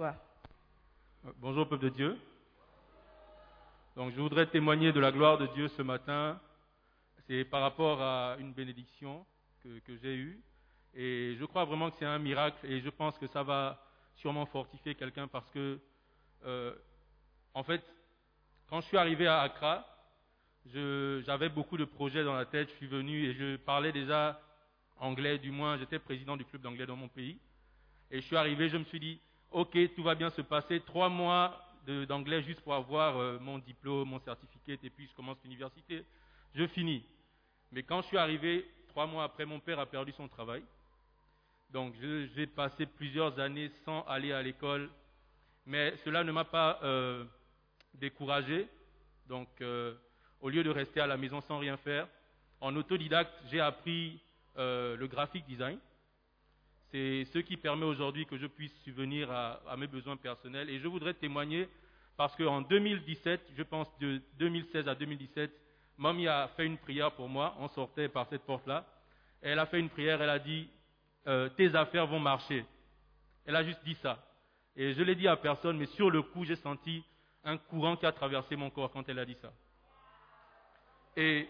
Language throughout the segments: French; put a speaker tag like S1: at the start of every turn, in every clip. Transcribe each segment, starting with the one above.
S1: Euh, Bonjour peuple de Dieu. Donc je voudrais témoigner de la gloire de Dieu ce matin. C'est par rapport à une bénédiction que, j'ai eue. Et je crois vraiment que c'est un miracle et je pense que ça va sûrement fortifier quelqu'un parce que, euh, en fait, quand je suis arrivé à Accra, j'avais beaucoup de projets dans la tête. Je suis venu et je parlais déjà anglais, du moins j'étais président du club d'anglais dans mon pays. Et je suis arrivé, je me suis dit, ok, tout va bien se passer. Trois mois d'anglais juste pour avoir euh, mon diplôme, mon certificat, et puis je commence l'université. Je finis. Mais quand je suis arrivé, trois mois après, mon père a perdu son travail. Donc j'ai passé plusieurs années sans aller à l'école. Mais cela ne m'a pas euh, découragé. Donc euh, au lieu de rester à la maison sans rien faire, en autodidacte, j'ai appris euh, le graphic design. C'est ce qui permet aujourd'hui que je puisse subvenir à, mes besoins personnels. Et je voudrais témoigner parce qu'en 2017, je pense de 2016 à 2017, Mamie a fait une prière pour moi. On sortait par cette porte-là. Elle a fait une prière, elle a dit euh, Tes affaires vont marcher. Elle a juste dit ça. Et je l'ai dit à personne, mais sur le coup, j'ai senti un courant qui a traversé mon corps quand elle a dit ça. Et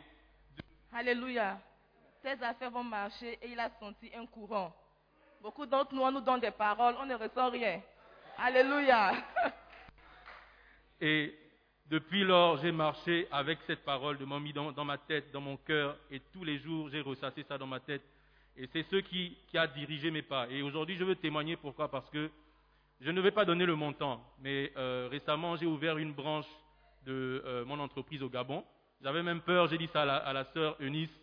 S2: Alléluia. Tes affaires vont marcher et il a senti un courant. Beaucoup d'entre nous, on nous donne des paroles, on ne ressent rien. Alléluia.
S1: Et depuis lors, j'ai marché avec cette parole de mamie dans, dans ma tête, dans mon cœur, et tous les jours, j'ai ressassé ça dans ma tête. Et c'est ce qui, qui a dirigé mes pas. Et aujourd'hui, je veux témoigner pourquoi? Parce que je ne vais pas donner le montant, mais euh, récemment, j'ai ouvert une branche de euh, mon entreprise au Gabon. J'avais même peur, j'ai dit ça à la, à la sœur Eunice.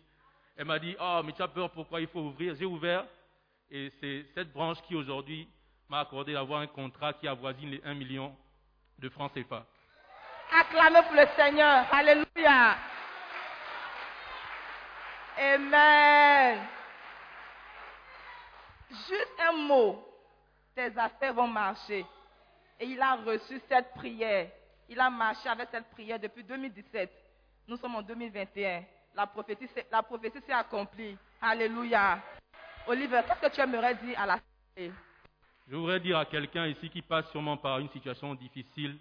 S1: Elle m'a dit, oh, mais tu as peur, pourquoi il faut ouvrir J'ai ouvert, et c'est cette branche qui aujourd'hui m'a accordé d'avoir un contrat qui avoisine les 1 million de francs CFA.
S2: Acclamez pour le Seigneur. Alléluia. Amen. Juste un mot. Tes affaires vont marcher. Et il a reçu cette prière. Il a marché avec cette prière depuis 2017. Nous sommes en 2021. La prophétie, la prophétie s'est accomplie. Alléluia. Oliver, qu'est-ce que tu aimerais dire à la
S1: Je voudrais dire à quelqu'un ici qui passe sûrement par une situation difficile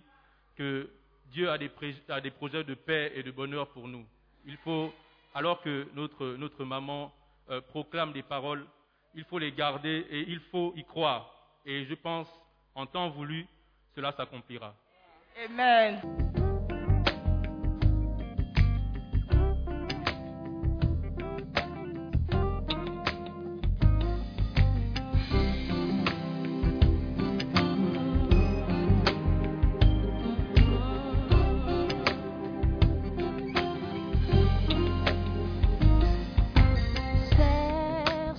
S1: que Dieu a des, a des projets de paix et de bonheur pour nous. Il faut, alors que notre, notre maman euh, proclame des paroles, il faut les garder et il faut y croire. Et je pense, en temps voulu, cela s'accomplira.
S2: Amen.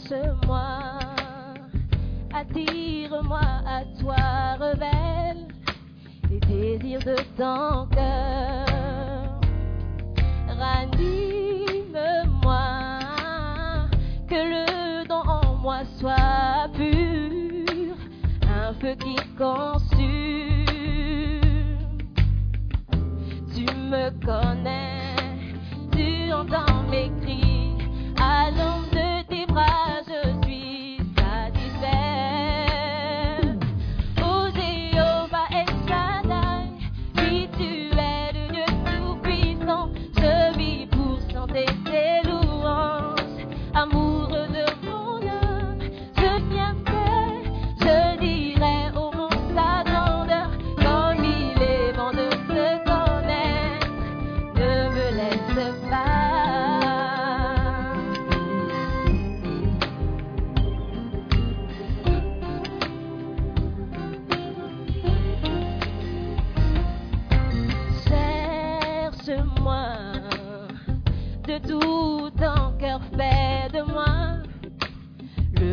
S3: Cherche-moi, attire-moi à toi, révèle les désirs de ton cœur. Ranime-moi, que le don en moi soit pur, un feu qui consume. Tu me connais,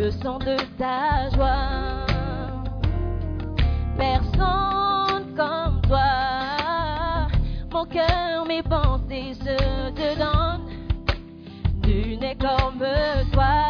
S3: le son de ta joie. Personne comme toi, mon cœur, mes pensées se te donnent, tu n'es comme toi.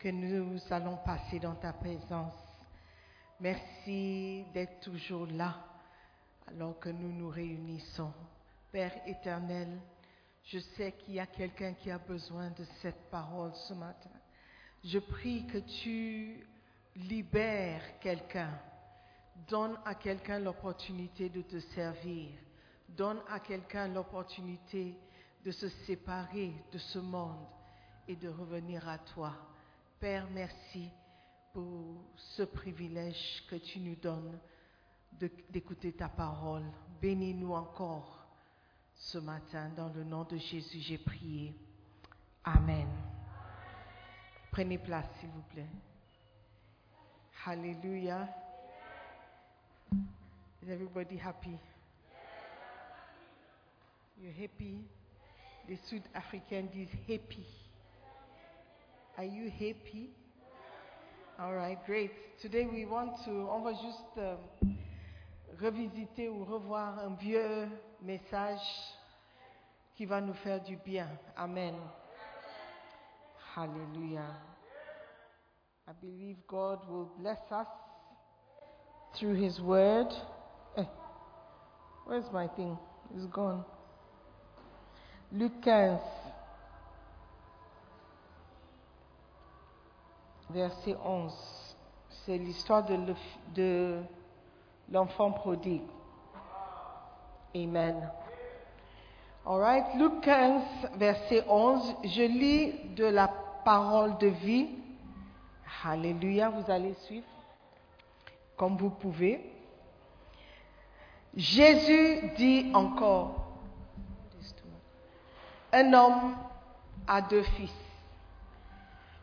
S4: Que nous allons passer dans ta présence. Merci d'être toujours là alors que nous nous réunissons. Père éternel, je sais qu'il y a quelqu'un qui a besoin de cette parole ce matin. Je prie que tu libères quelqu'un. Donne à quelqu'un l'opportunité de te servir. Donne à quelqu'un l'opportunité de se séparer de ce monde et de revenir à toi. Père, merci pour ce privilège que tu nous donnes d'écouter ta parole. Bénis-nous encore ce matin. Dans le nom de Jésus, j'ai prié. Amen. Prenez place, s'il vous plaît. Hallelujah. Is everybody happy? You're happy? Les Sud-Africains disent happy. Are you happy? All right, great. Today we want to, on va juste euh, revisiter ou revoir un vieux message qui va nous faire du bien. Amen. Hallelujah. I believe God will bless us through His Word. Eh, where's my thing? It's gone. Luc 15, verset 11. C'est l'histoire de le- de l'enfant prodigue. Amen. All right, Luc 15, verset 11. Je lis de la parole de vie. Alléluia, vous allez suivre comme vous pouvez. Jésus dit encore, un homme a deux fils.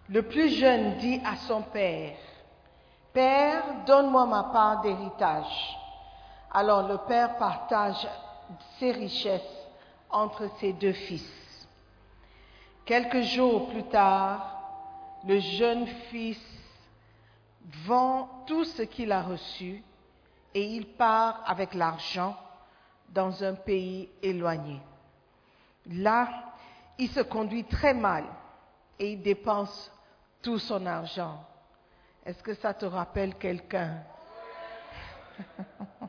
S4: Le plus jeune dit à son père, Père, donne-moi ma part d'héritage. Alors le père partage ses richesses entre ses deux fils. Quelques jours plus tard, le jeune fils vend tout ce qu'il a reçu et il part avec l'argent dans un pays éloigné. Là, il se conduit très mal et il dépense son argent. Est-ce que ça te rappelle quelqu'un?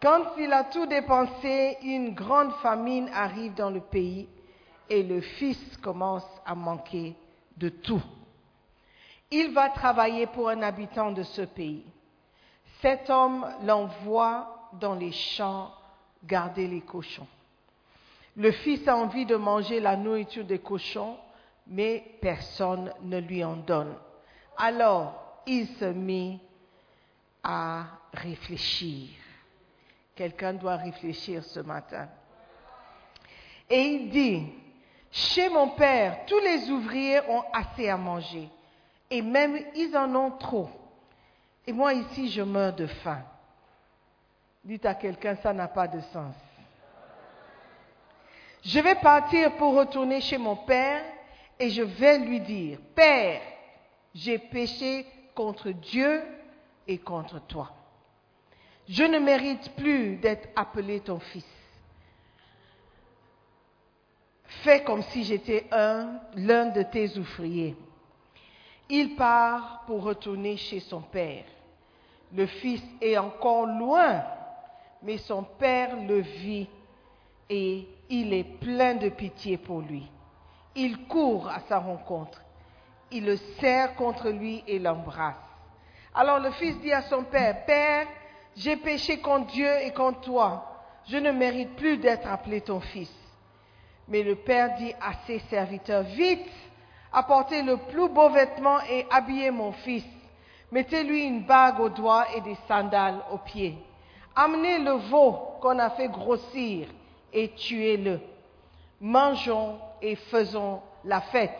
S4: Quand il a tout dépensé, une grande famine arrive dans le pays et le fils commence à manquer de tout. Il va travailler pour un habitant de ce pays. Cet homme l'envoie dans les champs garder les cochons. Le fils a envie de manger la nourriture des cochons, mais personne ne lui en donne. Alors, il se mit à réfléchir. Quelqu'un doit réfléchir ce matin. Et il dit, chez mon père, tous les ouvriers ont assez à manger. Et même ils en ont trop. Et moi ici, je meurs de faim. Dites à quelqu'un, ça n'a pas de sens. Je vais partir pour retourner chez mon père et je vais lui dire, Père, j'ai péché contre Dieu et contre toi. Je ne mérite plus d'être appelé ton fils. Fais comme si j'étais un, l'un de tes ouvriers. Il part pour retourner chez son père. Le fils est encore loin, mais son père le vit et il est plein de pitié pour lui. Il court à sa rencontre. Il le serre contre lui et l'embrasse. Alors le fils dit à son père, Père, j'ai péché contre Dieu et contre toi. Je ne mérite plus d'être appelé ton fils. Mais le père dit à ses serviteurs, Vite, apportez le plus beau vêtement et habillez mon fils. Mettez-lui une bague au doigt et des sandales aux pieds. Amenez le veau qu'on a fait grossir et tuez-le. Mangeons et faisons la fête.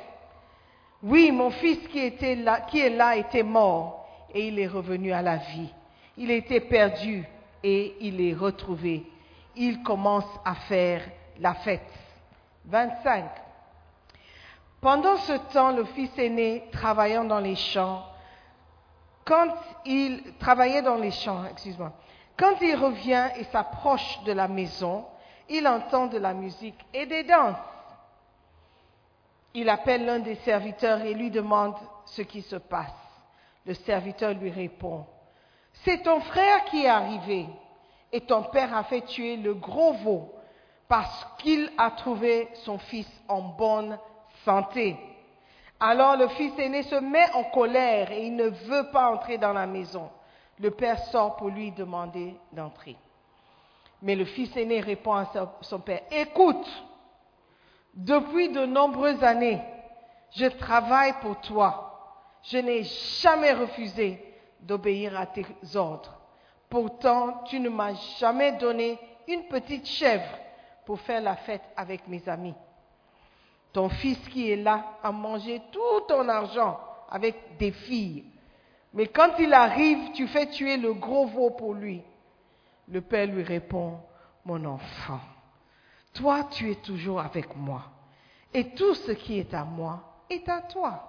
S4: Oui, mon fils qui, était là, qui est là était mort et il est revenu à la vie. Il était perdu et il est retrouvé. Il commence à faire la fête. 25. Pendant ce temps, le fils aîné, travaillant dans les champs, quand il travaillait dans les champs, excuse-moi, quand il revient et s'approche de la maison, il entend de la musique et des danses. Il appelle l'un des serviteurs et lui demande ce qui se passe. Le serviteur lui répond, c'est ton frère qui est arrivé et ton père a fait tuer le gros veau parce qu'il a trouvé son fils en bonne santé. Alors le fils aîné se met en colère et il ne veut pas entrer dans la maison. Le père sort pour lui demander d'entrer. Mais le fils aîné répond à son père, écoute, depuis de nombreuses années, je travaille pour toi. Je n'ai jamais refusé d'obéir à tes ordres. Pourtant, tu ne m'as jamais donné une petite chèvre pour faire la fête avec mes amis. Ton fils qui est là a mangé tout ton argent avec des filles. Mais quand il arrive, tu fais tuer le gros veau pour lui. Le père lui répond, mon enfant, toi tu es toujours avec moi. Et tout ce qui est à moi est à toi.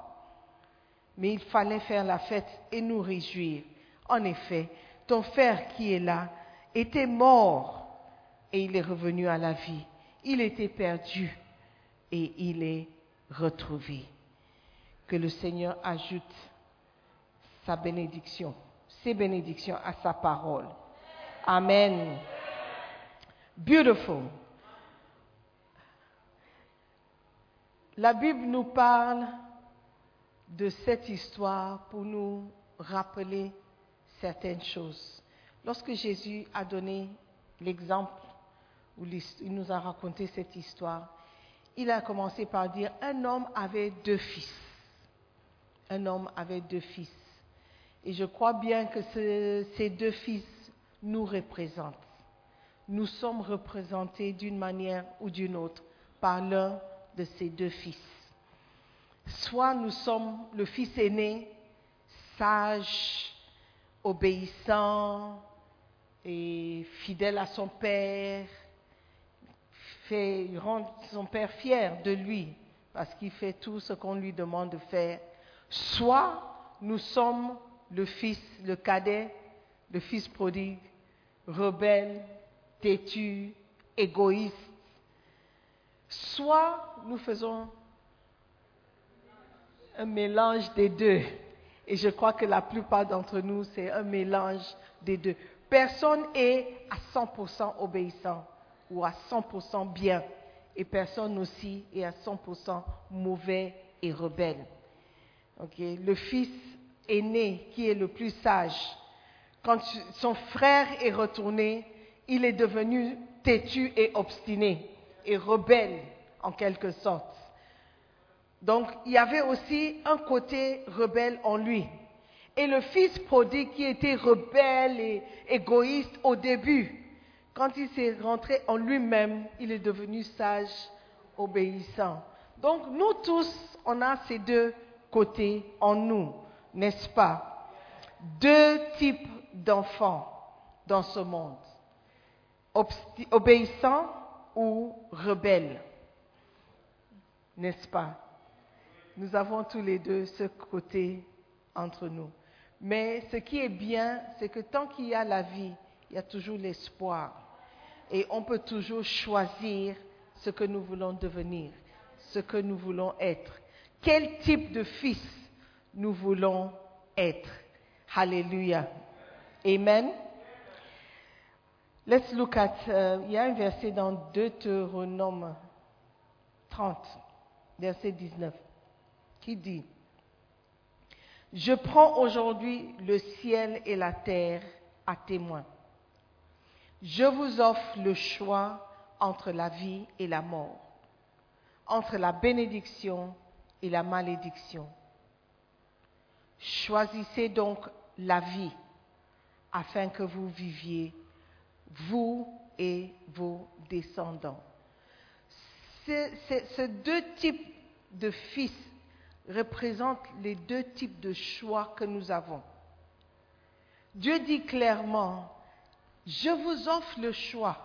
S4: Mais il fallait faire la fête et nous réjouir. En effet, ton frère qui est là était mort et il est revenu à la vie. Il était perdu et il est retrouvé. Que le Seigneur ajoute sa bénédiction, ses bénédictions, à sa parole. Amen. Beautiful. La Bible nous parle de cette histoire pour nous rappeler certaines choses. Lorsque Jésus a donné l'exemple, l'his- il nous a raconté cette histoire, il a commencé par dire, un homme avait deux fils. Un homme avait deux fils. Et je crois bien que ce- ces deux fils nous représentent. Nous sommes représentés d'une manière ou d'une autre par l'un de ces deux fils. Soit nous sommes le fils aîné, sage, obéissant et fidèle à son père, fait rend son père fier de lui parce qu'il fait tout ce qu'on lui demande de faire. Soit nous sommes le fils, le cadet, le fils prodigue, rebelle, têtu, égoïste. Soit nous faisons un mélange des deux. Et je crois que la plupart d'entre nous, c'est un mélange des deux. Personne est à 100% obéissant ou à 100% bien. Et personne aussi est à 100% mauvais et rebelle. Le fils aîné, qui est le plus sage, quand son frère est retourné, il est devenu têtu et obstiné et rebelle en quelque sorte. Donc il y avait aussi un côté rebelle en lui. Et le fils prodigue qui était rebelle et égoïste au début, quand il s'est rentré en lui-même, il est devenu sage, obéissant. Donc nous tous, on a ces deux côtés en nous, n'est-ce pas? Deux types d'enfants dans ce monde. Obsti- obéissants ou rebelles. N'est-ce pas? Nous avons tous les deux ce côté entre nous. Mais ce qui est bien, c'est que tant qu'il y a la vie, il y a toujours l'espoir. Et on peut toujours choisir ce que nous voulons devenir, ce que nous voulons être. Quel type de fils nous voulons être? Alléluia. Amen. Let's look at, euh, il y a un verset dans Deutéronome 30, verset 19, qui dit, Je prends aujourd'hui le ciel et la terre à témoin. Je vous offre le choix entre la vie et la mort, entre la bénédiction et la malédiction. Choisissez donc la vie afin que vous viviez, vous et vos descendants. Ces, deux types de fils représentent les deux types de choix que nous avons. Dieu dit clairement, je vous offre le choix.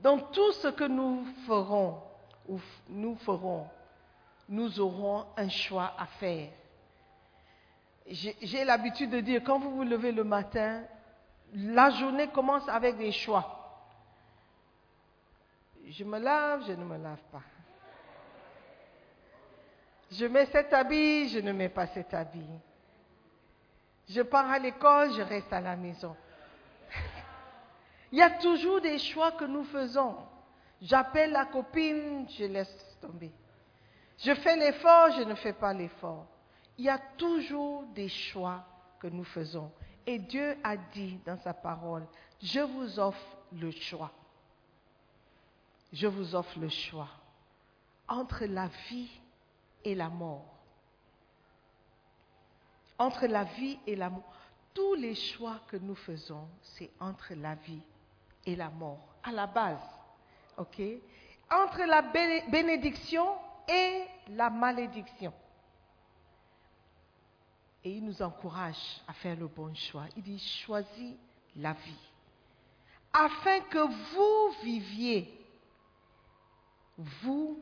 S4: Dans tout ce que nous ferons, ou nous ferons, nous aurons un choix à faire. J'ai l'habitude de dire, quand vous vous levez le matin, la journée commence avec des choix. Je me lave, je ne me lave pas. Je mets cet habit, je ne mets pas cet habit. Je pars à l'école, je reste à la maison. Il y a toujours des choix que nous faisons. J'appelle la copine, je laisse tomber. Je fais l'effort, je ne fais pas l'effort. Il y a toujours des choix que nous faisons. Et Dieu a dit dans sa parole, je vous offre le choix. Je vous offre le choix entre la vie et la mort. Entre la vie et la mort. Tous les choix que nous faisons, c'est entre la vie et la mort, à la base. Entre la béné- bénédiction et la malédiction. Et il nous encourage à faire le bon choix. Il dit, choisis la vie. Afin que vous viviez, vous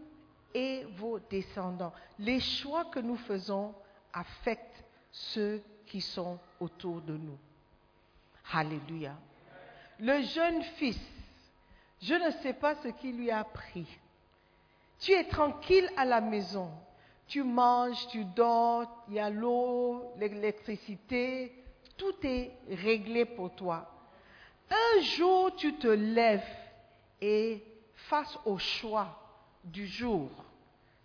S4: et vos descendants. Les choix que nous faisons affectent ceux qui sont autour de nous. Alléluia. Le jeune fils, je ne sais pas ce qui lui a pris. Tu es tranquille à la maison. Tu manges, tu dors, il y a l'eau, l'électricité, tout est réglé pour toi. Un jour, tu te lèves et face au choix du jour,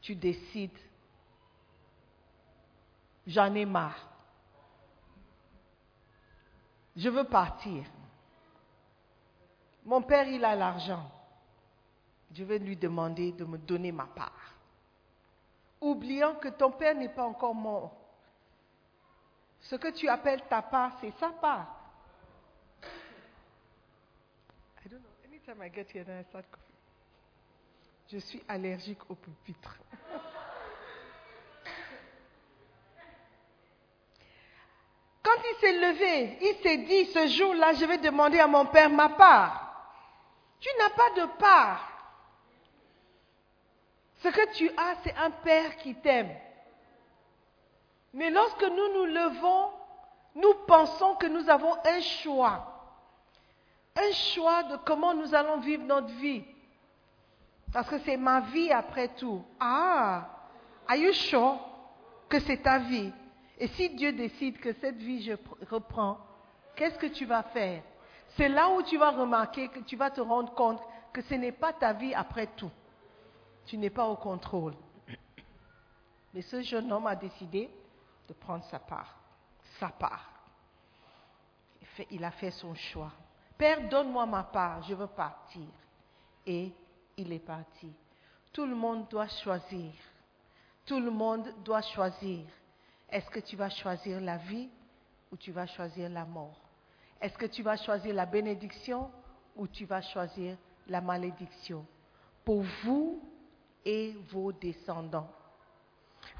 S4: tu décides, j'en ai marre. Je veux partir. Mon père, il a l'argent. Je vais lui demander de me donner ma part. Oubliant que ton père n'est pas encore mort. Ce que tu appelles ta part, c'est sa part. Je suis allergique au pupitre. Quand il s'est levé, il s'est dit, ce jour-là, je vais demander à mon père ma part. Tu n'as pas de part. Ce que tu as, c'est un père qui t'aime. Mais lorsque nous nous levons, nous pensons que nous avons un choix. Un choix de comment nous allons vivre notre vie. Parce que c'est ma vie après tout. Ah, are you sure que c'est ta vie? Et si Dieu décide que cette vie, je reprends, qu'est-ce que tu vas faire? C'est là où tu vas remarquer, que tu vas te rendre compte que ce n'est pas ta vie après tout. Tu n'es pas au contrôle. Mais ce jeune homme a décidé de prendre sa part. Sa part. Il, a fait son choix. Père, donne-moi ma part, je veux partir. Et il est parti. Tout le monde doit choisir. Tout le monde doit choisir. Est-ce que tu vas choisir la vie ou tu vas choisir la mort? Est-ce que tu vas choisir la bénédiction ou tu vas choisir la malédiction? Pour vous et vos descendants.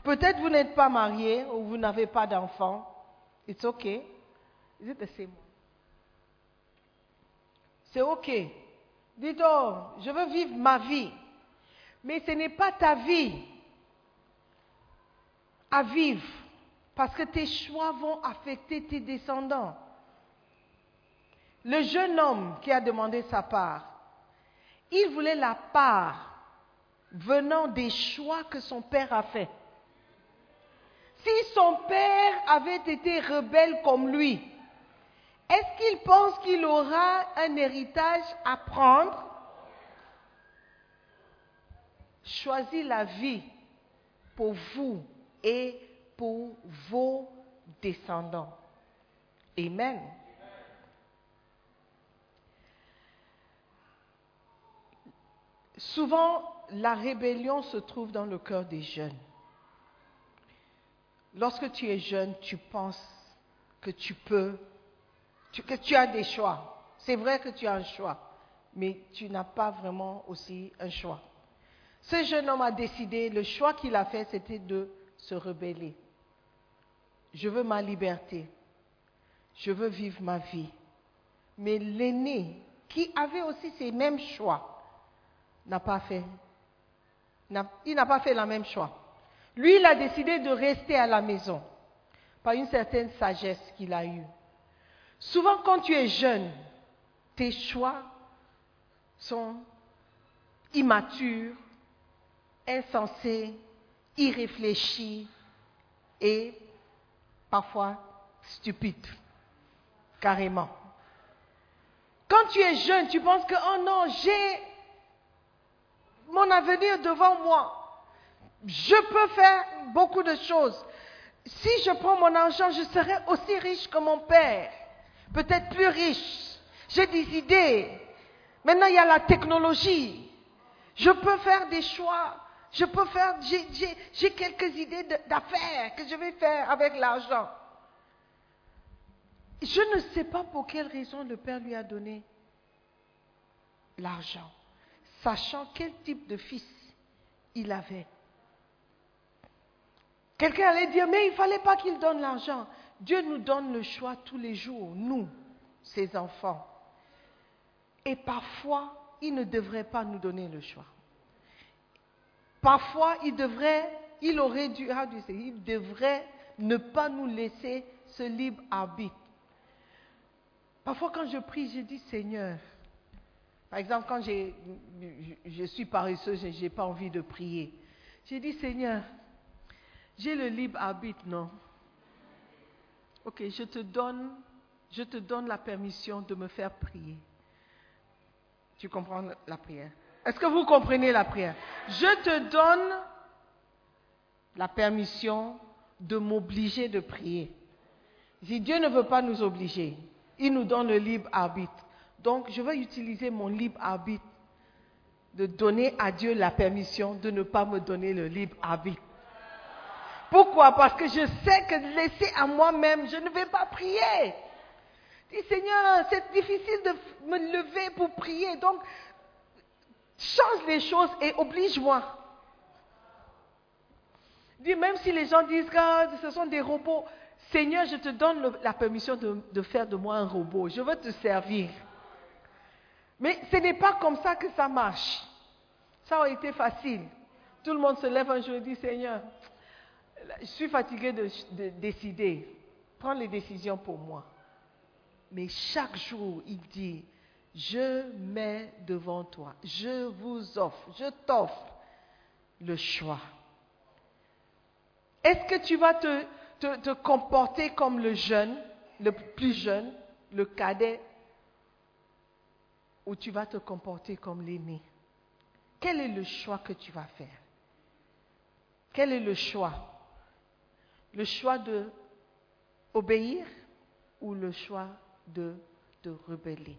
S4: Peut-être vous n'êtes pas marié ou vous n'avez pas d'enfant. It's okay. Is it the same? C'est ok. Dites oh, je veux vivre ma vie. Mais ce n'est pas ta vie à vivre parce que tes choix vont affecter tes descendants. Le jeune homme qui a demandé sa part, il voulait la part venant des choix que son père a fait. Si son père avait été rebelle comme lui, est-ce qu'il pense qu'il aura un héritage à prendre? Choisis la vie pour vous et pour vos descendants. Amen. Souvent, la rébellion se trouve dans le cœur des jeunes. Lorsque tu es jeune, tu penses que tu peux, que tu as des choix. C'est vrai que tu as un choix, mais tu n'as pas vraiment aussi un choix. Ce jeune homme a décidé, le choix qu'il a fait, c'était de se rebeller. Je veux ma liberté. Je veux vivre ma vie. Mais l'aîné, qui avait aussi ses mêmes choix, n'a pas fait. Il n'a pas fait la même choix. Lui, il a décidé de rester à la maison par une certaine sagesse qu'il a eue. Souvent, quand tu es jeune, tes choix sont immatures, insensés, irréfléchis et parfois stupides, carrément. Quand tu es jeune, tu penses que, oh non, j'ai mon avenir devant moi. Je peux faire beaucoup de choses. Si je prends mon argent, je serai aussi riche que mon père. Peut-être plus riche. J'ai des idées. Maintenant, il y a la technologie. Je peux faire des choix. Je peux faire, j'ai quelques idées d'affaires que je vais faire avec l'argent. Je ne sais pas pour quelle raison le Père lui a donné l'argent, sachant quel type de fils il avait. Quelqu'un allait dire, mais il ne fallait pas qu'il donne l'argent. Dieu nous donne le choix tous les jours, nous, ses enfants. Et parfois, il ne devrait pas nous donner le choix. Parfois, il devrait, il aurait dû, il devrait ne pas nous laisser ce libre arbitre. Parfois, quand je prie, je dis Seigneur. Par exemple, quand je suis paresseuse je n'ai pas envie de prier, j'ai dit Seigneur, j'ai le libre arbitre, non? Ok, je te donne, je te donne la permission de me faire prier. Tu comprends la prière? Est-ce que vous comprenez la prière? Je te donne la permission de m'obliger de prier. Si Dieu ne veut pas nous obliger, il nous donne le libre arbitre. Donc, je vais utiliser mon libre arbitre de donner à Dieu la permission de ne pas me donner le libre arbitre. Pourquoi? Parce que je sais que laissé à moi-même, je ne vais pas prier. Dis Seigneur, c'est difficile de me lever pour prier, donc change les choses et oblige-moi. Dis même si les gens disent que ce sont des robots, Seigneur, je te donne la permission de faire de moi un robot. Je veux te servir. Mais ce n'est pas comme ça que ça marche. Ça aurait été facile. Tout le monde se lève un jour et dit Seigneur, je suis fatigué de, de décider. Prends les décisions pour moi. Mais chaque jour, il dit, je mets devant toi, je vous offre, je t'offre le choix. Est-ce que tu vas te comporter comme le jeune, le plus jeune, le cadet, ou tu vas te comporter comme l'aîné. Quel est le choix que tu vas faire? Quel est le choix? Le choix de obéir ou le choix de, de rebeller,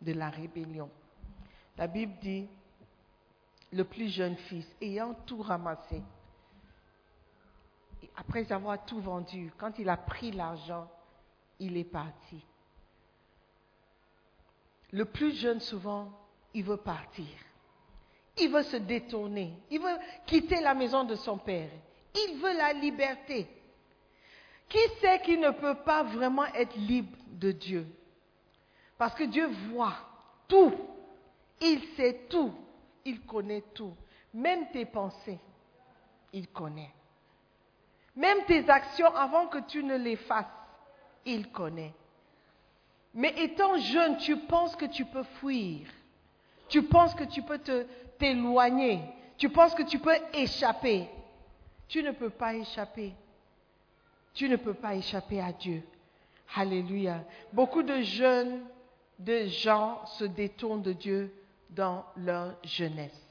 S4: de la rébellion? La Bible dit, le plus jeune fils, ayant tout ramassé, après avoir tout vendu, quand il a pris l'argent, il est parti. Le plus jeune, souvent, il veut partir. Il veut se détourner. Il veut quitter la maison de son père. Il veut la liberté. Qui sait qu'il ne peut pas vraiment être libre de Dieu? Parce que Dieu voit tout. Il sait tout. Il connaît tout. Même tes pensées, il connaît. Même tes actions avant que tu ne les fasses, il connaît. Mais étant jeune, tu penses que tu peux fuir. Tu penses que tu peux t'éloigner. Tu penses que tu peux échapper. Tu ne peux pas échapper. Tu ne peux pas échapper à Dieu. Alléluia. Beaucoup de jeunes, de gens se détournent de Dieu dans leur jeunesse.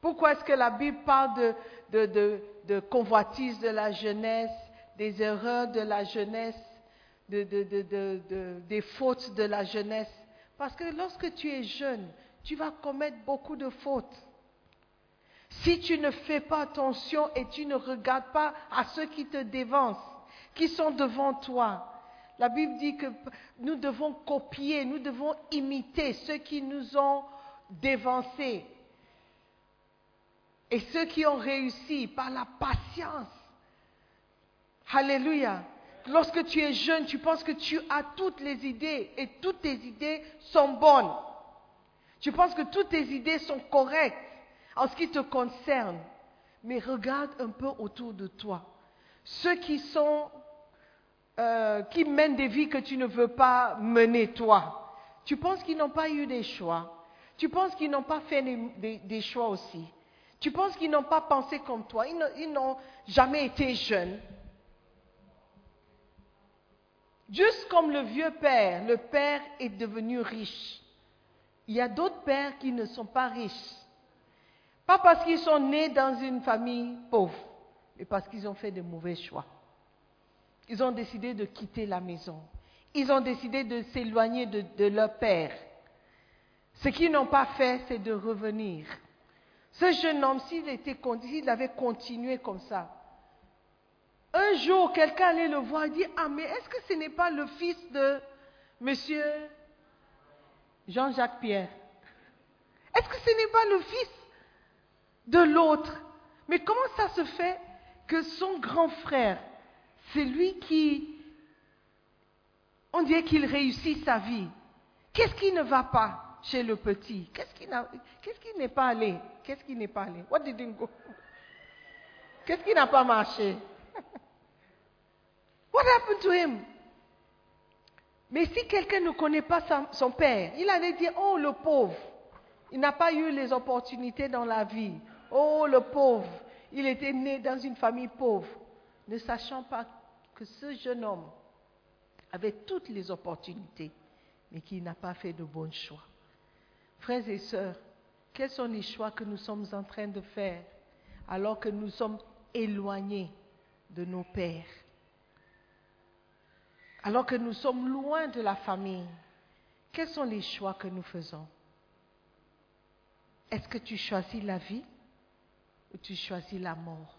S4: Pourquoi est-ce que la Bible parle de convoitise de la jeunesse, des erreurs de la jeunesse, de, de, de, de, de- des fautes de la jeunesse Parce que lorsque tu es jeune, tu vas commettre beaucoup de fautes. Si tu ne fais pas attention et tu ne regardes pas à ceux qui te dévancent, qui sont devant toi, la Bible dit que nous devons copier, nous devons imiter ceux qui nous ont dévancés et ceux qui ont réussi par la patience. Alléluia. Lorsque tu es jeune, tu penses que tu as toutes les idées et toutes tes idées sont bonnes. Tu penses que toutes tes idées sont correctes en ce qui te concerne. Mais regarde un peu autour de toi. Ceux qui sont, euh, qui mènent des vies que tu ne veux pas mener toi. Tu penses qu'ils n'ont pas eu des choix. Tu penses qu'ils n'ont pas fait des, choix aussi. Tu penses qu'ils n'ont pas pensé comme toi. Ils n'ont jamais été jeunes. Juste comme le vieux père, le père est devenu riche. Il y a d'autres pères qui ne sont pas riches. Pas parce qu'ils sont nés dans une famille pauvre, mais parce qu'ils ont fait de mauvais choix. Ils ont décidé de quitter la maison. Ils ont décidé de s'éloigner de, leur père. Ce qu'ils n'ont pas fait, c'est de revenir. Ce jeune homme, s'il avait continué comme ça, un jour, quelqu'un allait le voir et dire, ah, mais est-ce que ce n'est pas le fils de monsieur Jean-Jacques Pierre? Est-ce que ce n'est pas le fils de l'autre? Mais comment ça se fait que son grand frère, c'est lui qui, on dirait qu'il réussit sa vie? Qu'est-ce qui ne va pas chez le petit? Qu'est-ce qui n'est pas allé? Qu'est-ce qui n'est pas allé? What didn't go? Qu'est-ce qui n'a pas marché? What happened to him? Mais si quelqu'un ne connaît pas son père, il allait dire, oh le pauvre, il n'a pas eu les opportunités dans la vie. Oh le pauvre, il était né dans une famille pauvre, ne sachant pas que ce jeune homme avec toutes les opportunités, mais qui n'a pas fait de bons choix. Frères et sœurs, quels sont les choix que nous sommes en train de faire alors que nous sommes éloignés de nos pères? Alors que nous sommes loin de la famille, quels sont les choix que nous faisons? Est-ce que tu choisis la vie ou tu choisis la mort?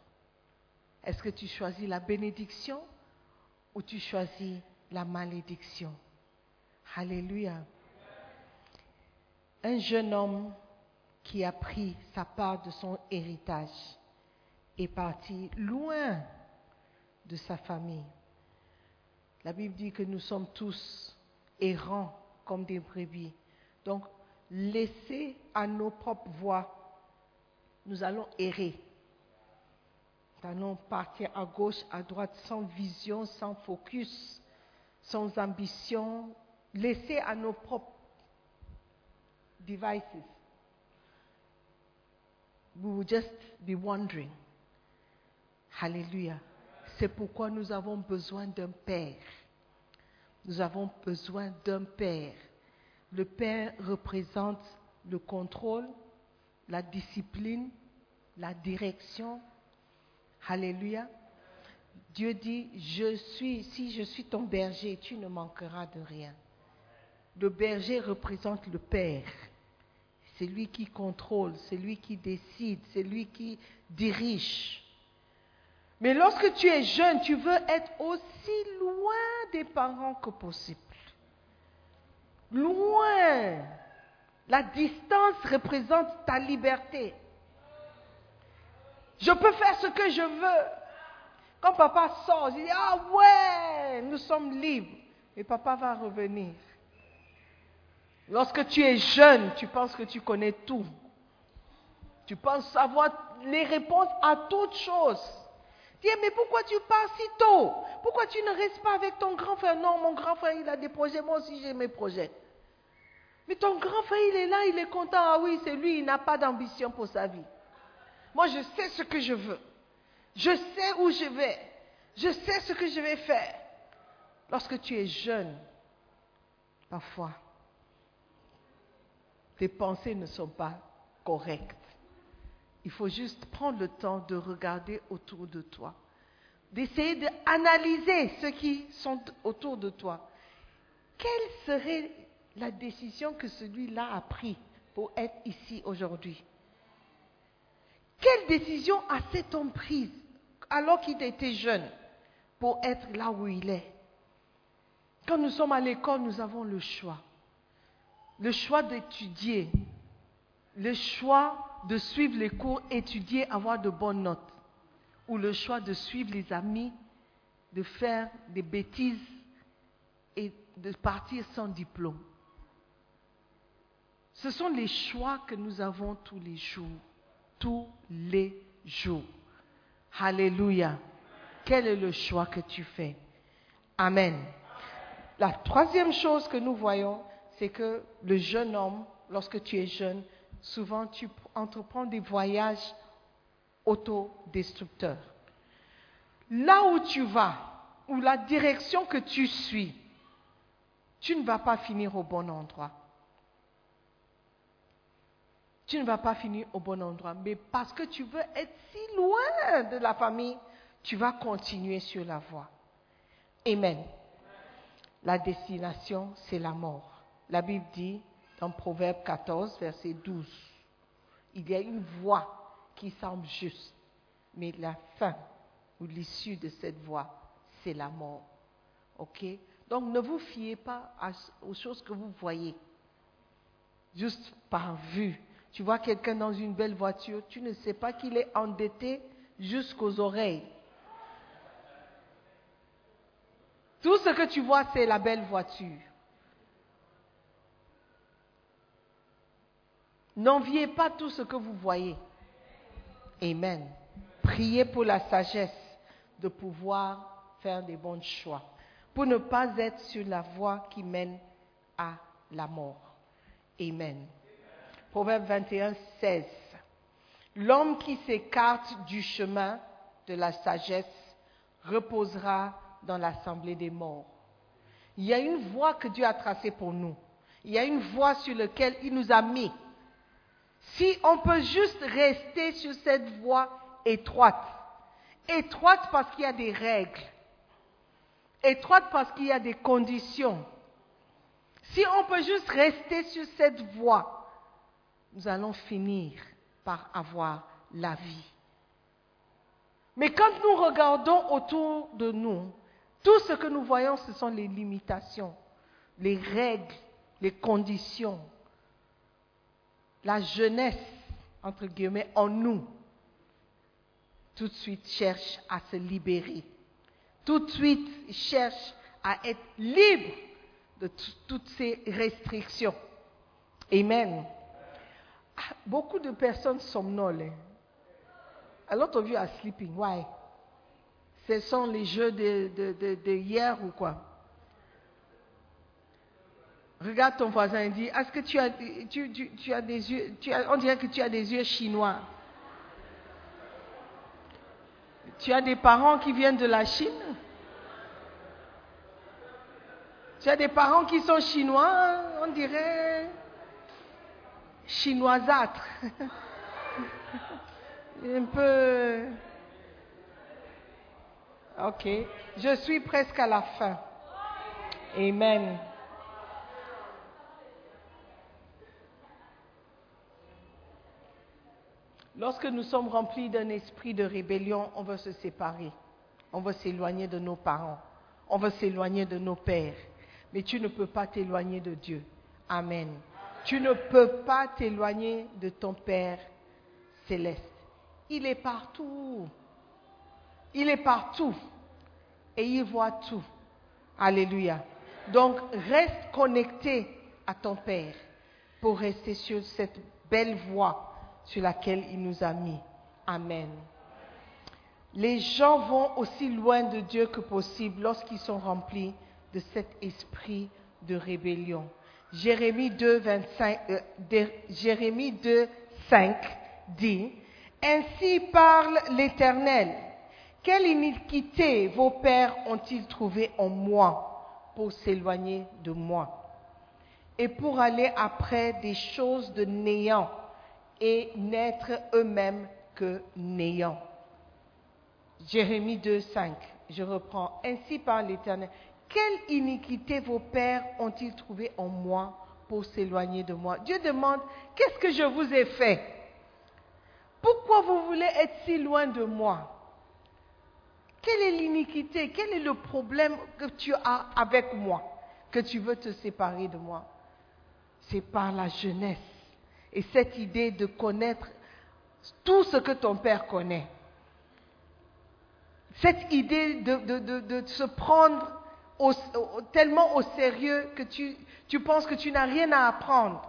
S4: Est-ce que tu choisis la bénédiction ou tu choisis la malédiction? Alléluia. Un jeune homme qui a pris sa part de son héritage est parti loin de sa famille. La Bible dit que nous sommes tous errants comme des brebis. Donc, laissés à nos propres voies, nous allons errer. Nous allons partir à gauche, à droite, sans vision, sans focus, sans ambition, laissés à nos propres devices. We will just be wandering. Alléluia. C'est pourquoi nous avons besoin d'un Père. Nous avons besoin d'un Père. Le Père représente le contrôle, la discipline, la direction. Alléluia. Dieu dit, si je suis ton berger, tu ne manqueras de rien. Le berger représente le Père. C'est lui qui contrôle, c'est lui qui décide, c'est lui qui dirige. Mais lorsque tu es jeune, tu veux être aussi loin des parents que possible. Loin. La distance représente ta liberté. Je peux faire ce que je veux. Quand papa sort, je dis, ah ouais, nous sommes libres. Et papa va revenir. Lorsque tu es jeune, tu penses que tu connais tout. Tu penses savoir les réponses à toutes choses. Dis, mais pourquoi tu pars si tôt? Pourquoi tu ne restes pas avec ton grand frère? Non, mon grand frère, il a des projets, moi aussi j'ai mes projets. Mais ton grand frère, il est là, il est content. Ah oui, c'est lui, il n'a pas d'ambition pour sa vie. Moi, je sais ce que je veux. Je sais où je vais. Je sais ce que je vais faire. Lorsque tu es jeune, parfois, tes pensées ne sont pas correctes. Il faut juste prendre le temps de regarder autour de toi, d'essayer d'analyser ceux qui sont autour de toi. Quelle serait la décision que celui-là a prise pour être ici aujourd'hui? Quelle décision a cet homme prise alors qu'il était jeune pour être là où il est? Quand nous sommes à l'école, nous avons le choix. Le choix d'étudier, le choix de suivre les cours, étudier, avoir de bonnes notes, ou le choix de suivre les amis, de faire des bêtises et de partir sans diplôme. Ce sont les choix que nous avons tous les jours, tous les jours. Alléluia. Quel est le choix que tu fais? Amen. La troisième chose que nous voyons, c'est que le jeune homme, lorsque tu es jeune, souvent tu entreprends des voyages autodestructeurs. Là où tu vas, ou la direction que tu suis, tu ne vas pas finir au bon endroit. Tu ne vas pas finir au bon endroit. Mais parce que tu veux être si loin de la famille, tu vas continuer sur la voie. Amen. La destination, c'est la mort. La Bible dit dans Proverbe 14, verset 12, il y a une voie qui semble juste, mais la fin ou l'issue de cette voie, c'est la mort. OK? Donc ne vous fiez pas aux choses que vous voyez, juste par vue. Tu vois quelqu'un dans une belle voiture, tu ne sais pas qu'il est endetté jusqu'aux oreilles. Tout ce que tu vois, c'est la belle voiture. N'enviez pas tout ce que vous voyez. Amen. Priez pour la sagesse de pouvoir faire des bons choix, pour ne pas être sur la voie qui mène à la mort. Amen. Proverbe 21, 16. L'homme qui s'écarte du chemin de la sagesse reposera dans l'assemblée des morts. Il y a une voie que Dieu a tracée pour nous. Il y a une voie sur laquelle il nous a mis. Si on peut juste rester sur cette voie étroite, étroite parce qu'il y a des règles, étroite parce qu'il y a des conditions, si on peut juste rester sur cette voie, nous allons finir par avoir la vie. Mais quand nous regardons autour de nous, tout ce que nous voyons, ce sont les limitations, les règles, les conditions, la jeunesse, entre guillemets, en nous, tout de suite cherche à se libérer. Tout de suite cherche à être libre de toutes ces restrictions. Amen. Ah, beaucoup de personnes somnolent. hein. A lot of you are sleeping. Why? Ce sont les jeux de, hier ou quoi? Regarde ton voisin et dis, est-ce que tu as, des yeux, on dirait que tu as des yeux chinois. Tu as des parents qui viennent de la Chine? Tu as des parents qui sont chinois, on dirait chinoisâtres. Un peu. Ok. Je suis presque à la fin. Amen. Lorsque nous sommes remplis d'un esprit de rébellion, on veut se séparer. On veut s'éloigner de nos parents. On veut s'éloigner de nos pères. Mais tu ne peux pas t'éloigner de Dieu. Amen. Tu ne peux pas t'éloigner de ton Père céleste. Il est partout. Il est partout. Et il voit tout. Alléluia. Donc, reste connecté à ton Père pour rester sur cette belle voie sur laquelle il nous a mis. Amen. Les gens vont aussi loin de Dieu que possible lorsqu'ils sont remplis de cet esprit de rébellion. Jérémie 2, 25, euh, de- Jérémie 2, 5 dit, Ainsi parle l'Éternel. Quelle iniquité vos pères ont-ils trouvé en moi pour s'éloigner de moi? Et pour aller après des choses de néant et n'être eux-mêmes que néant. Jérémie 2, 5. Je reprends. Ainsi parle l'Éternel. Quelle iniquité vos pères ont-ils trouvé en moi pour s'éloigner de moi? Dieu demande, qu'est-ce que je vous ai fait? Pourquoi vous voulez être si loin de moi? Quelle est l'iniquité? Quel est le problème que tu as avec moi? Que tu veux te séparer de moi? C'est par la jeunesse et cette idée de connaître tout ce que ton père connaît. Cette idée de, se prendre tellement au sérieux que tu penses que tu n'as rien à apprendre.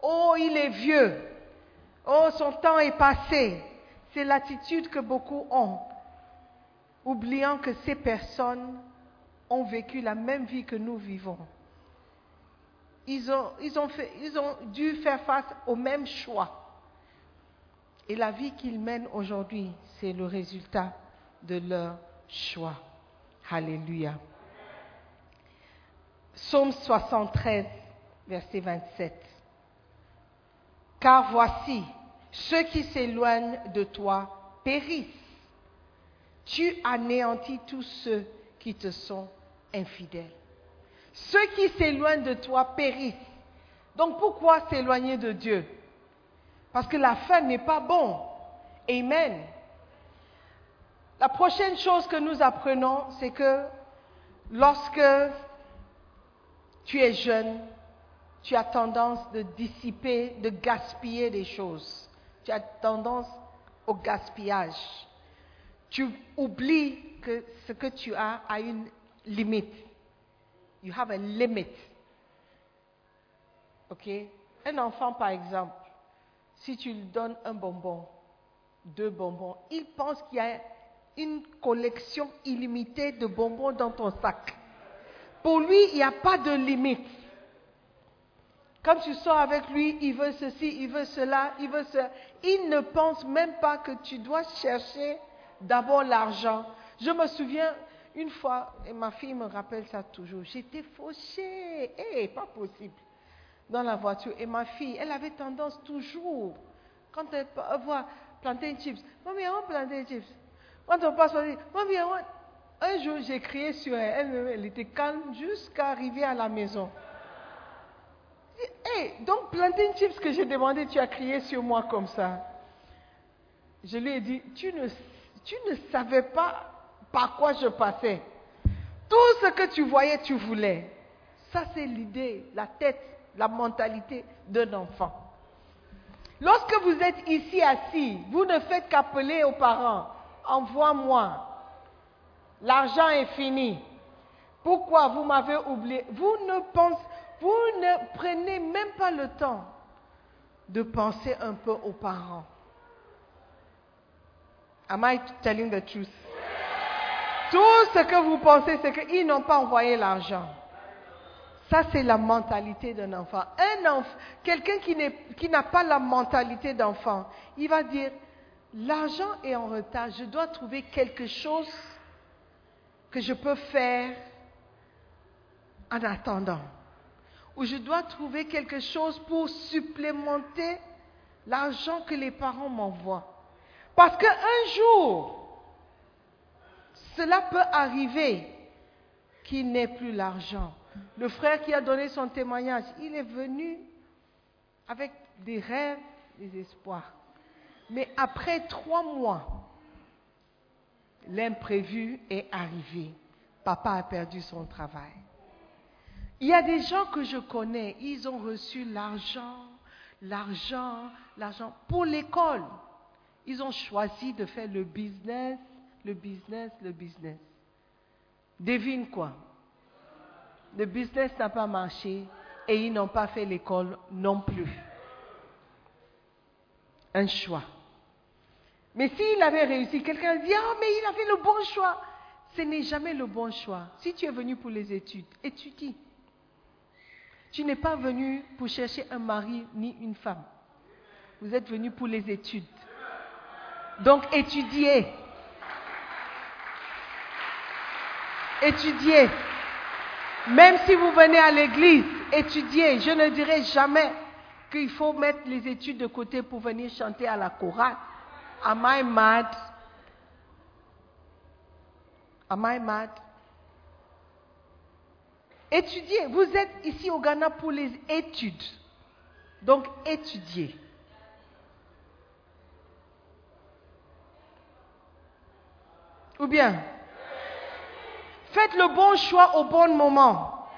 S4: Oh, il est vieux. Oh, son temps est passé. C'est l'attitude que beaucoup ont, oubliant que ces personnes ont vécu la même vie que nous vivons. Ils ont, dû faire face au même choix. Et la vie qu'ils mènent aujourd'hui, c'est le résultat de leur choix. Alléluia. Psaume 73, verset 27. Car voici, ceux qui s'éloignent de toi périssent. Tu anéantis tous ceux qui te sont infidèles. Ceux qui s'éloignent de toi périssent. Donc pourquoi s'éloigner de Dieu? Parce que la fin n'est pas bon. Amen. La prochaine chose que nous apprenons, c'est que lorsque tu es jeune, tu as tendance de dissiper, de gaspiller des choses. Tu as tendance au gaspillage. Tu oublies que ce que tu as a une limite. You have a limit. OK? Un enfant, par exemple, si tu lui donnes un bonbon, deux bonbons, il pense qu'il y a une collection illimitée de bonbons dans ton sac. Pour lui, il n'y a pas de limite. Quand tu sors avec lui, il veut ceci, il veut cela, il veut cela. Il ne pense même pas que tu dois chercher d'abord l'argent. Je me souviens, une fois, et ma fille me rappelle ça toujours, j'étais fauchée. Eh, pas possible. Dans la voiture. Et ma fille, elle avait tendance toujours, quand elle pa- voit plantain chips, Mamie, want plantain chips. Quand on passe, on dit, Mamie, want- Un jour, j'ai crié sur elle. Elle, était calme jusqu'à arriver à la maison. J'ai dit, Hey, donc plantain chips que j'ai demandé, tu as crié sur moi comme ça. Je lui ai dit, tu ne, tu ne savais pas par quoi je passais. Tout ce que tu voyais, tu voulais. Ça, c'est l'idée, la tête, la mentalité d'un enfant. Lorsque vous êtes ici assis, vous ne faites qu'appeler aux parents, envoie-moi. L'argent est fini. Pourquoi vous m'avez oublié? Vous ne pensez, vous ne prenez même pas le temps de penser un peu aux parents. Am I telling the truth? Tout ce que vous pensez, c'est qu'ils n'ont pas envoyé l'argent. Ça, c'est la mentalité d'un enfant. Un enfant, quelqu'un qui n'a pas la mentalité d'enfant, il va dire, l'argent est en retard, je dois trouver quelque chose que je peux faire en attendant. Ou je dois trouver quelque chose pour supplémenter l'argent que les parents m'envoient. Parce qu'un jour, cela peut arriver qu'il n'ait plus l'argent. Le frère qui a donné son témoignage, il est venu avec des rêves, des espoirs. Mais après trois mois, l'imprévu est arrivé. Papa a perdu son travail. Il y a des gens que je connais, ils ont reçu l'argent, l'argent, l'argent pour l'école. Ils ont choisi de faire le business, le business, le business. Devine quoi? Le business n'a pas marché et ils n'ont pas fait l'école non plus. Un choix. Mais s'il avait réussi, quelqu'un dit, ah, mais il a fait le bon choix. Ce n'est jamais le bon choix. Si tu es venu pour les études, étudie. Tu n'es pas venu pour chercher un mari ni une femme. Vous êtes venu pour les études. Donc étudiez. Étudiez. Même si vous venez à l'église, étudiez. Je ne dirai jamais qu'il faut mettre les études de côté pour venir chanter à la chorale. Am I mad? Am I mad? Étudiez. Vous êtes ici au Ghana pour les études. Donc étudiez. Ou bien, faites le bon choix au bon moment.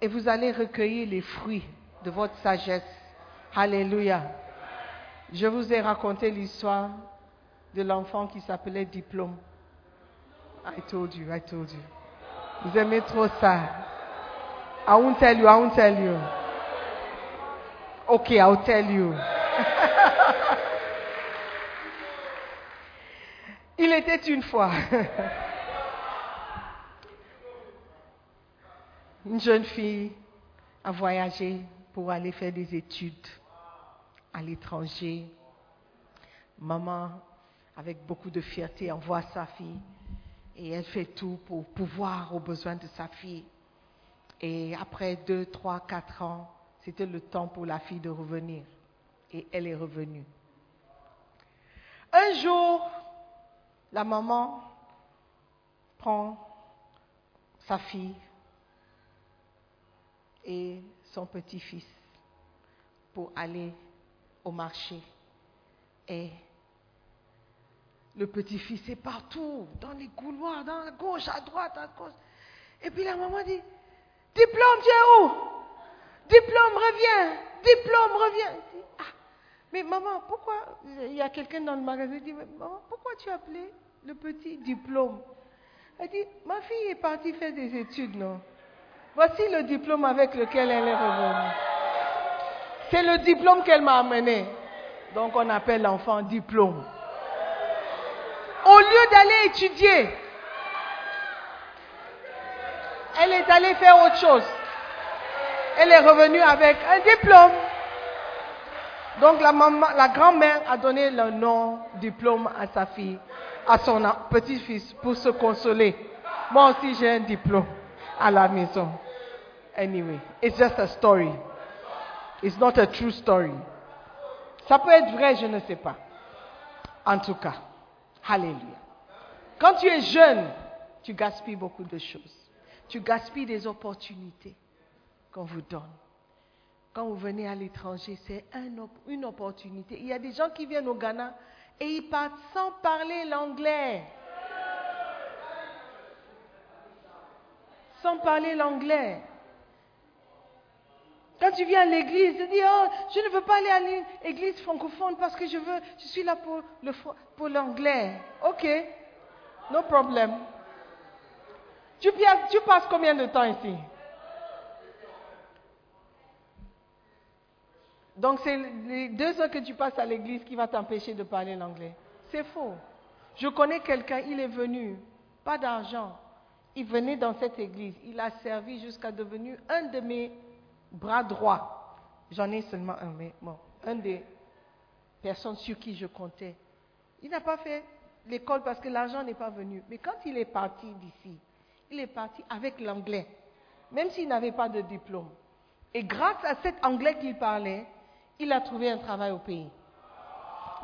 S4: Et vous allez recueillir les fruits de votre sagesse. Alléluia. Je vous ai raconté l'histoire de l'enfant qui s'appelait Diplôme. I told you, I told you. Vous aimez trop ça. I won't tell you, I won't tell you. Okay, I'll tell you. Il était une fois une jeune fille a voyagé pour aller faire des études à l'étranger. Maman, avec beaucoup de fierté, envoie sa fille et elle fait tout pour pouvoir aux besoins de sa fille. Et après deux, trois, quatre ans, c'était le temps pour la fille de revenir. Et elle est revenue. Un jour, la maman prend sa fille et son petit-fils pour aller au marché. Et le petit-fils est partout, dans les couloirs, dans la gauche, à droite, à gauche. Et puis la maman dit, diplôme, tu es où? Diplôme, reviens. Diplôme, reviens. Ah, mais maman, pourquoi? Il y a quelqu'un dans le magasin qui dit, mais maman, pourquoi tu as appelé le petit diplôme Elle dit, ma fille est partie faire des études, non Voici le diplôme avec lequel elle est revenue. C'est le diplôme qu'elle m'a amené. Donc on appelle l'enfant diplôme. Au lieu d'aller étudier, elle est allée faire autre chose. Elle est revenue avec un diplôme. Donc la, grand-mère a donné le nom diplôme à sa fille. à son petit-fils pour se consoler. Moi aussi, j'ai un diplôme à la maison. Anyway, it's just a story. It's not a true story. Ça peut être vrai, je ne sais pas. En tout cas, Alléluia. Quand tu es jeune, tu gaspilles beaucoup de choses. Tu gaspilles des opportunités qu'on vous donne. Quand vous venez à l'étranger, c'est une opportunité. Il y a des gens qui viennent au Ghana et ils partent sans parler l'anglais. Sans parler l'anglais. Quand tu viens à l'église, tu dis, oh, je ne veux pas aller à l'église francophone parce que je veux, je suis là pour, le, pour l'anglais. Ok, no problem. Tu, tu passes combien de temps ici? Donc c'est les deux heures que tu passes à l'église qui va t'empêcher de parler l'anglais. C'est faux. Je connais quelqu'un, il est venu, pas d'argent. Il venait dans cette église, il a servi jusqu'à devenir un de mes bras droits. J'en ai seulement un, mais bon, un des personnes sur qui je comptais. Il n'a pas fait l'école parce que l'argent n'est pas venu. Mais quand il est parti d'ici, il est parti avec l'anglais, même s'il n'avait pas de diplôme. Et grâce à cet anglais qu'il parlait, il a trouvé un travail au pays.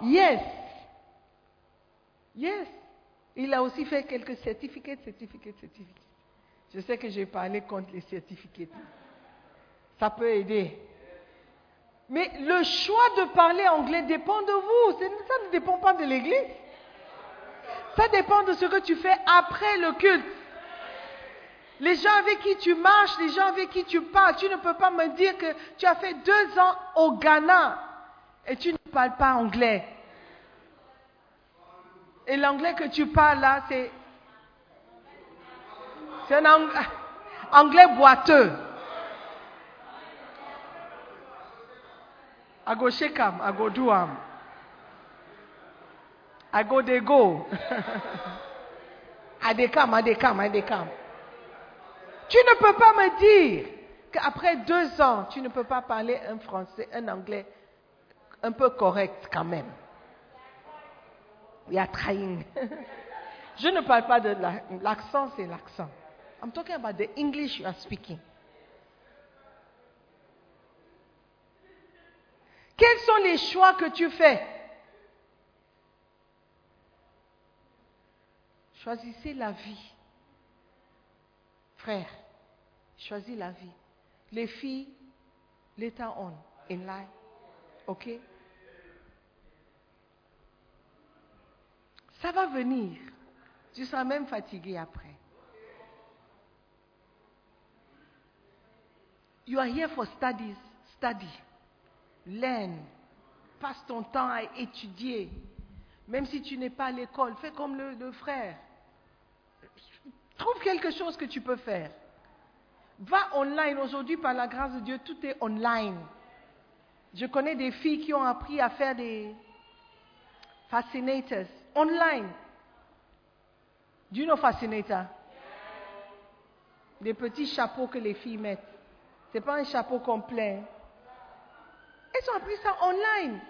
S4: Yes. Yes. Il a aussi fait quelques certificats, certificats, certificats. Je sais que j'ai parlé contre les certificats. Ça peut aider. Mais le choix de parler anglais dépend de vous. Ça ne dépend pas de l'Église. Ça dépend de ce que tu fais après le culte. Les gens avec qui tu marches, les gens avec qui tu parles, tu ne peux pas me dire que tu as fait deux ans au Ghana et tu ne parles pas anglais. Et l'anglais que tu parles là, c'est, c'est un anglais, boiteux. I go shake am, I go. Tu ne peux pas me dire qu'après deux ans, tu ne peux pas parler un français, un anglais un peu correct quand même. Il y a trying. Je ne parle pas de l'accent, c'est l'accent. I'm talking about the English you are speaking. Quels sont les choix que tu fais? Choisissez la vie. Frère, choisis la vie. Les filles, l'état on in life. OK? Ça va venir. Tu seras même fatigué après. You are here for studies. Study. Learn. Passe ton temps à étudier. Même si tu n'es pas à l'école, fais comme le, le frère. Trouve quelque chose que tu peux faire. Va online. Aujourd'hui, par la grâce de Dieu, tout est online. Je connais des filles qui ont appris à faire des fascinators online. Do you know fascinator? Des petits chapeaux que les filles mettent. Ce n'est pas un chapeau complet. Elles ont appris ça online.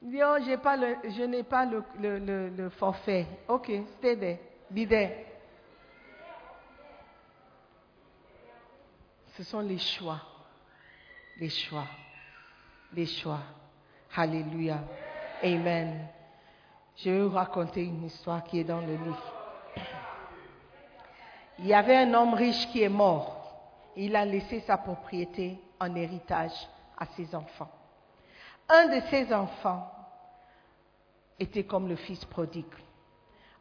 S4: Oh, je n'ai pas le, le, le, forfait. Ok, stay there. Be there. Ce sont les choix. Les choix. Les choix. Alléluia. Amen. Je vais vous raconter une histoire qui est dans le livre. Il y avait un homme riche qui est mort. Il a laissé sa propriété en héritage à ses enfants. Un de ses enfants était comme le fils prodigue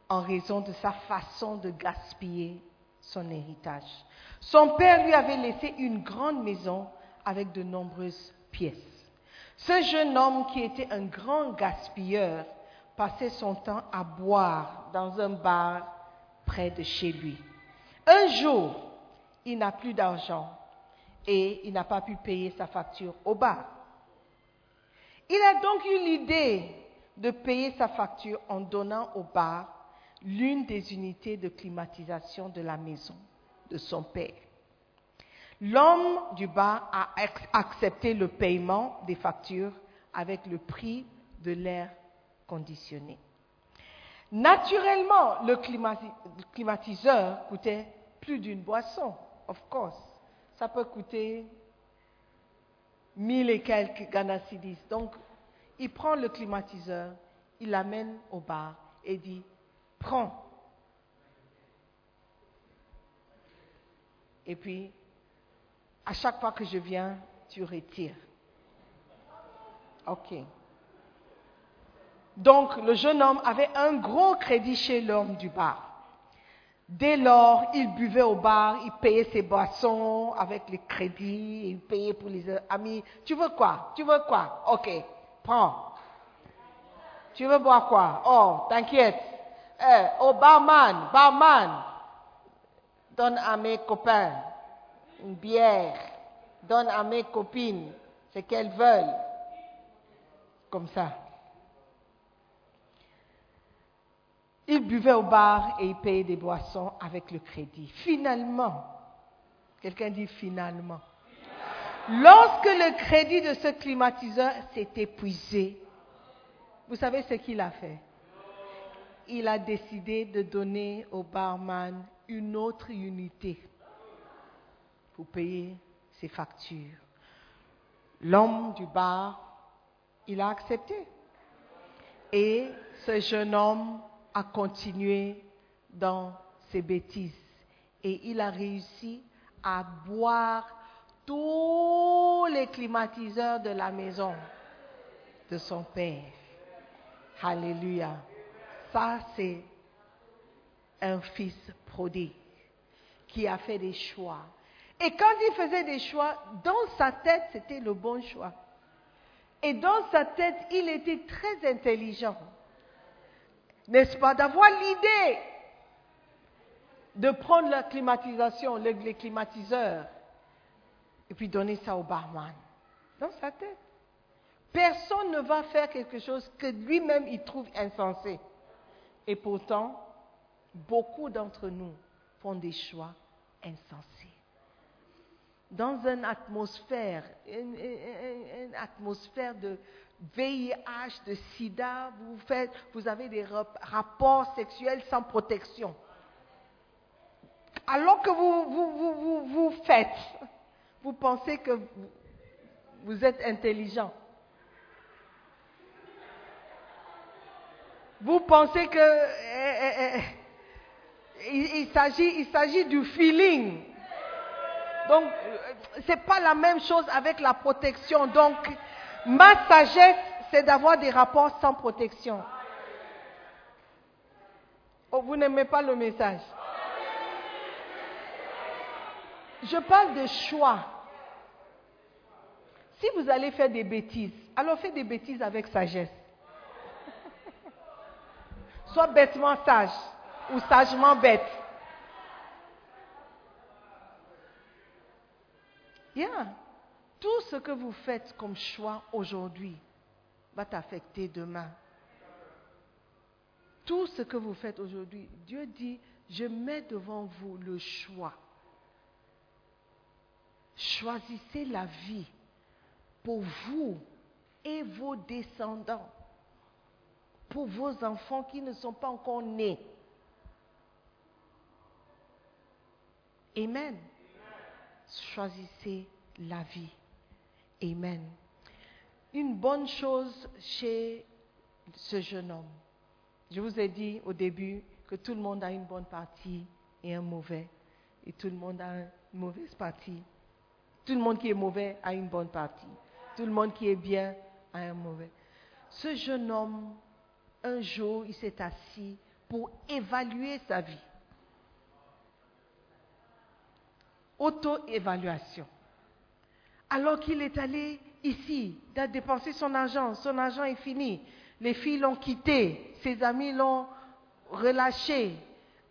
S4: en raison de sa façon de gaspiller son héritage. Son père lui avait laissé une grande maison avec de nombreuses pièces. Ce jeune homme qui était un grand gaspilleur passait son temps à boire dans un bar près de chez lui. Un jour, il n'a plus d'argent et il n'a pas pu payer sa facture au bar. Il a donc eu l'idée de payer sa facture en donnant au bar l'une des unités de climatisation de la maison de son père. L'homme du bar a accepté le paiement des factures avec le prix de l'air conditionné. Naturellement, le climati- le climatiseur coûtait plus d'une boisson, of course. Ça peut coûter mille et quelques Ghana cedis. Donc, il prend le climatiseur, il l'amène au bar et dit, prends. Et puis, à chaque fois que je viens, tu retires. OK. Donc, le jeune homme avait un gros crédit chez l'homme du bar. Dès lors, il buvait au bar, il payait ses boissons avec les crédits, il payait pour les amis. Tu veux quoi? Tu veux quoi? Ok, prends. Tu veux boire quoi? Oh, t'inquiète. Eh, oh, barman, barman, donne à mes copains une bière, donne à mes copines ce qu'elles veulent. Comme ça. Il buvait au bar et il payait des boissons avec le crédit. Finalement, quelqu'un dit finalement, lorsque le crédit de ce climatiseur s'est épuisé, vous savez ce qu'il a fait? Il a décidé de donner au barman une autre unité pour payer ses factures. L'homme du bar, il a accepté. Et ce jeune homme a continué dans ses bêtises. Et il a réussi à boire tous les climatiseurs de la maison de son père. Alléluia. Ça, c'est un fils prodigue qui a fait des choix. Et quand il faisait des choix, dans sa tête, c'était le bon choix. Et dans sa tête, il était très intelligent. N'est-ce pas D'avoir l'idée de prendre la climatisation, les, les climatiseurs, et puis donner ça au barman. Dans sa tête. Personne ne va faire quelque chose que lui-même il trouve insensé. Et pourtant, beaucoup d'entre nous font des choix insensés. Dans une atmosphère, une, atmosphère de VIH, de sida, vous, faites, vous avez des rap- rapports sexuels sans protection. Alors que vous, vous, vous, vous, vous faites, vous pensez que vous, êtes intelligent. Vous pensez que eh, eh, eh, il, il s'agit, il s'agit du feeling. Donc, ce n'est pas la même chose avec la protection. Donc, ma sagesse, c'est d'avoir des rapports sans protection. Oh, vous n'aimez pas le message Je parle de choix. Si vous allez faire des bêtises, alors faites des bêtises avec sagesse. Sois bêtement sage ou sagement bête. Yeah. Tout ce que vous faites comme choix aujourd'hui va t'affecter demain. Tout ce que vous faites aujourd'hui, Dieu dit, je mets devant vous le choix. Choisissez la vie pour vous et vos descendants, pour vos enfants qui ne sont pas encore nés. Amen. Choisissez la vie. Amen. Une bonne chose chez ce jeune homme. Je vous ai dit au début que tout le monde a une bonne partie et un mauvais. Et tout le monde a une mauvaise partie. Tout le monde qui est mauvais a une bonne partie. Tout le monde qui est bien a un mauvais. Ce jeune homme, un jour, il s'est assis pour évaluer sa vie. Auto-évaluation. Alors qu'il est allé ici, il a dépensé son argent, son argent est fini. Les filles l'ont quitté, ses amis l'ont relâché.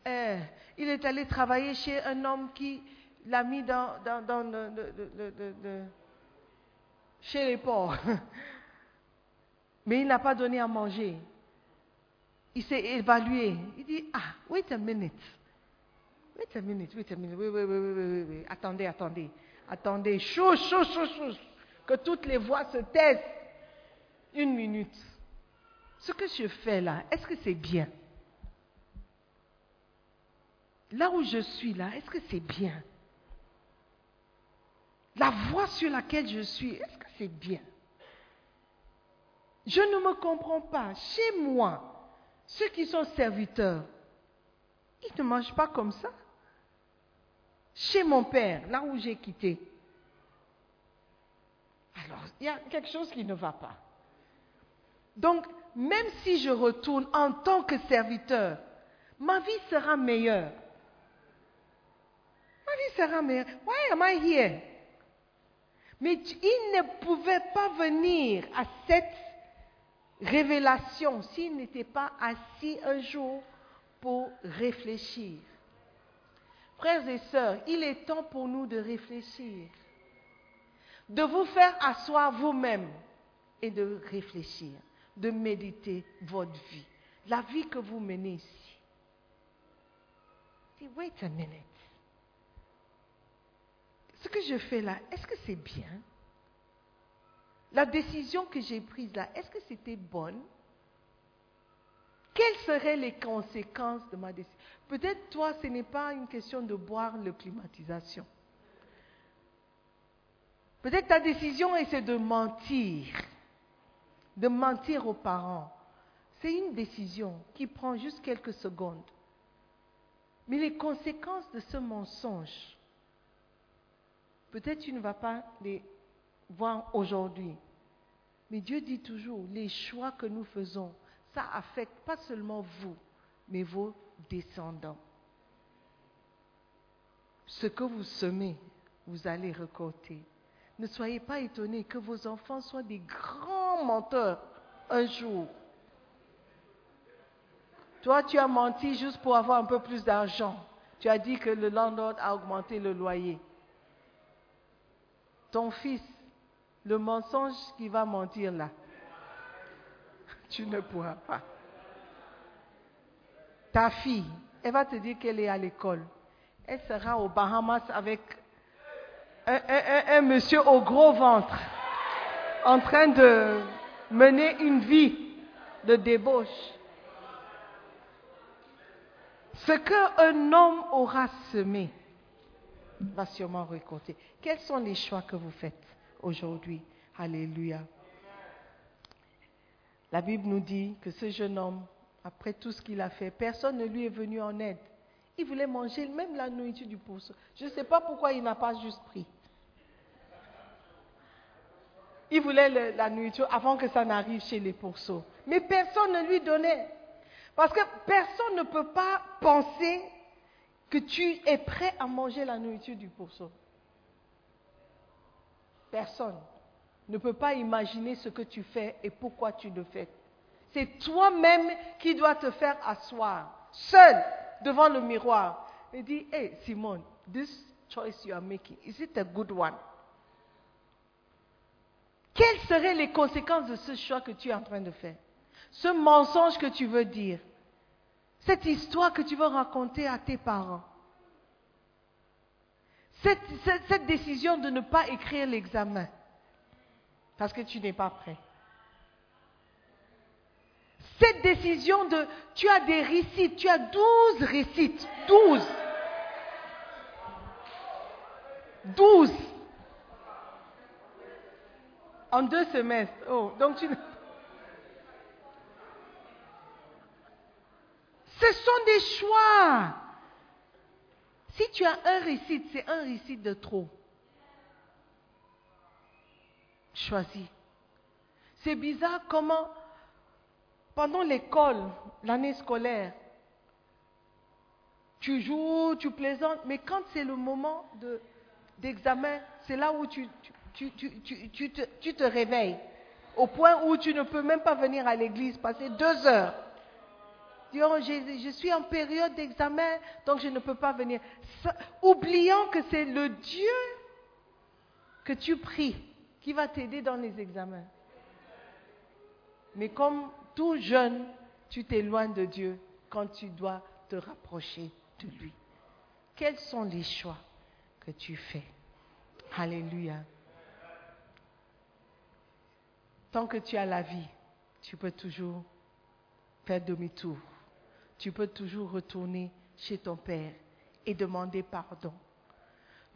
S4: Euh, il est allé travailler chez un homme qui l'a mis dans, chez les porcs. Mais il n'a pas donné à manger. Il s'est évalué. Il dit, ah, wait a minute. Wait a minute, wait a minute. Oui, oui, oui, oui, oui. Attendez, attendez. Attendez. Chou, chou, chou, chou. Que toutes les voix se taisent. Une minute. Ce que je fais là, est-ce que c'est bien? Là où je suis là, est-ce que c'est bien? La voie sur laquelle je suis, est-ce que c'est bien? Je ne me comprends pas. Chez moi, ceux qui sont serviteurs, ils ne mangent pas comme ça? Chez mon père, là où j'ai quitté. Alors, il y a quelque chose qui ne va pas. Donc, même si je retourne en tant que serviteur, ma vie sera meilleure. Ma vie sera meilleure. Why am I here? Mais il ne pouvait pas venir à cette révélation s'il n'était pas assis un jour pour réfléchir. Frères et sœurs, il est temps pour nous de réfléchir, de vous faire asseoir vous-même et de réfléchir, de méditer votre vie, la vie que vous menez ici. Dis, wait a minute. Ce que je fais là, est-ce que c'est bien? La décision que j'ai prise là, est-ce que c'était bonne? Quelles seraient les conséquences de ma décision? Peut-être toi, ce n'est pas une question de boire le climatisation. Peut-être ta décision est de mentir, de mentir aux parents. C'est une décision qui prend juste quelques secondes. Mais les conséquences de ce mensonge, peut-être tu ne vas pas les voir aujourd'hui. Mais Dieu dit toujours, les choix que nous faisons, ça affecte pas seulement vous, mais vos descendants. Ce que vous semez, vous allez récolter. Ne soyez pas étonnés que vos enfants soient des grands menteurs un jour. Toi, tu as menti juste pour avoir un peu plus d'argent. Tu as dit que le landlord a augmenté le loyer. Ton fils, le mensonge qui va mentir là, tu ne pourras pas. Ta fille, elle va te dire qu'elle est à l'école. Elle sera aux Bahamas avec un, un- monsieur au gros ventre, en train de mener une vie de débauche. Ce qu'un homme aura semé va sûrement récolter. Quels sont les choix que vous faites aujourd'hui? Alléluia. La Bible nous dit que ce jeune homme, après tout ce qu'il a fait, personne ne lui est venu en aide. Il voulait manger même la nourriture du pourceau. Je ne sais pas pourquoi il n'a pas juste pris. Il voulait la nourriture avant que ça n'arrive chez les pourceaux. Mais personne ne lui donnait. Parce que personne ne peut pas penser que tu es prêt à manger la nourriture du pourceau. Personne ne peut pas imaginer ce que tu fais et pourquoi tu le fais. C'est toi-même qui dois te faire asseoir, seul, devant le miroir, et dire, hey Simone, this choice you are making, is it a good one? Quelles seraient les conséquences de ce choix que tu es en train de faire? Ce mensonge que tu veux dire? Cette histoire que tu veux raconter à tes parents? Cette, décision de ne pas écrire l'examen parce que tu n'es pas prêt. Cette décision de, tu as des récits, tu as 12 récits, 12. 12. En deux semestres. Oh, donc tu... Ce sont des choix. Si tu as un récit, c'est un récit de trop. Choisis. C'est bizarre comment, pendant l'école, l'année scolaire, tu joues, tu plaisantes, mais quand c'est le moment de- d'examen, c'est là où tu, te, réveilles, au point où tu ne peux même pas venir à l'église, passer deux heures. Oh, je, je suis en période d'examen, donc je ne peux pas venir. Ça- oubliant que c'est le Dieu que tu pries qui va t'aider dans les examens. Mais comme tout jeune, tu t'éloignes de Dieu quand tu dois te rapprocher de lui. Quels sont les choix que tu fais? Alléluia. Tant que tu as la vie, tu peux toujours faire demi-tour. Tu peux toujours retourner chez ton Père et demander pardon.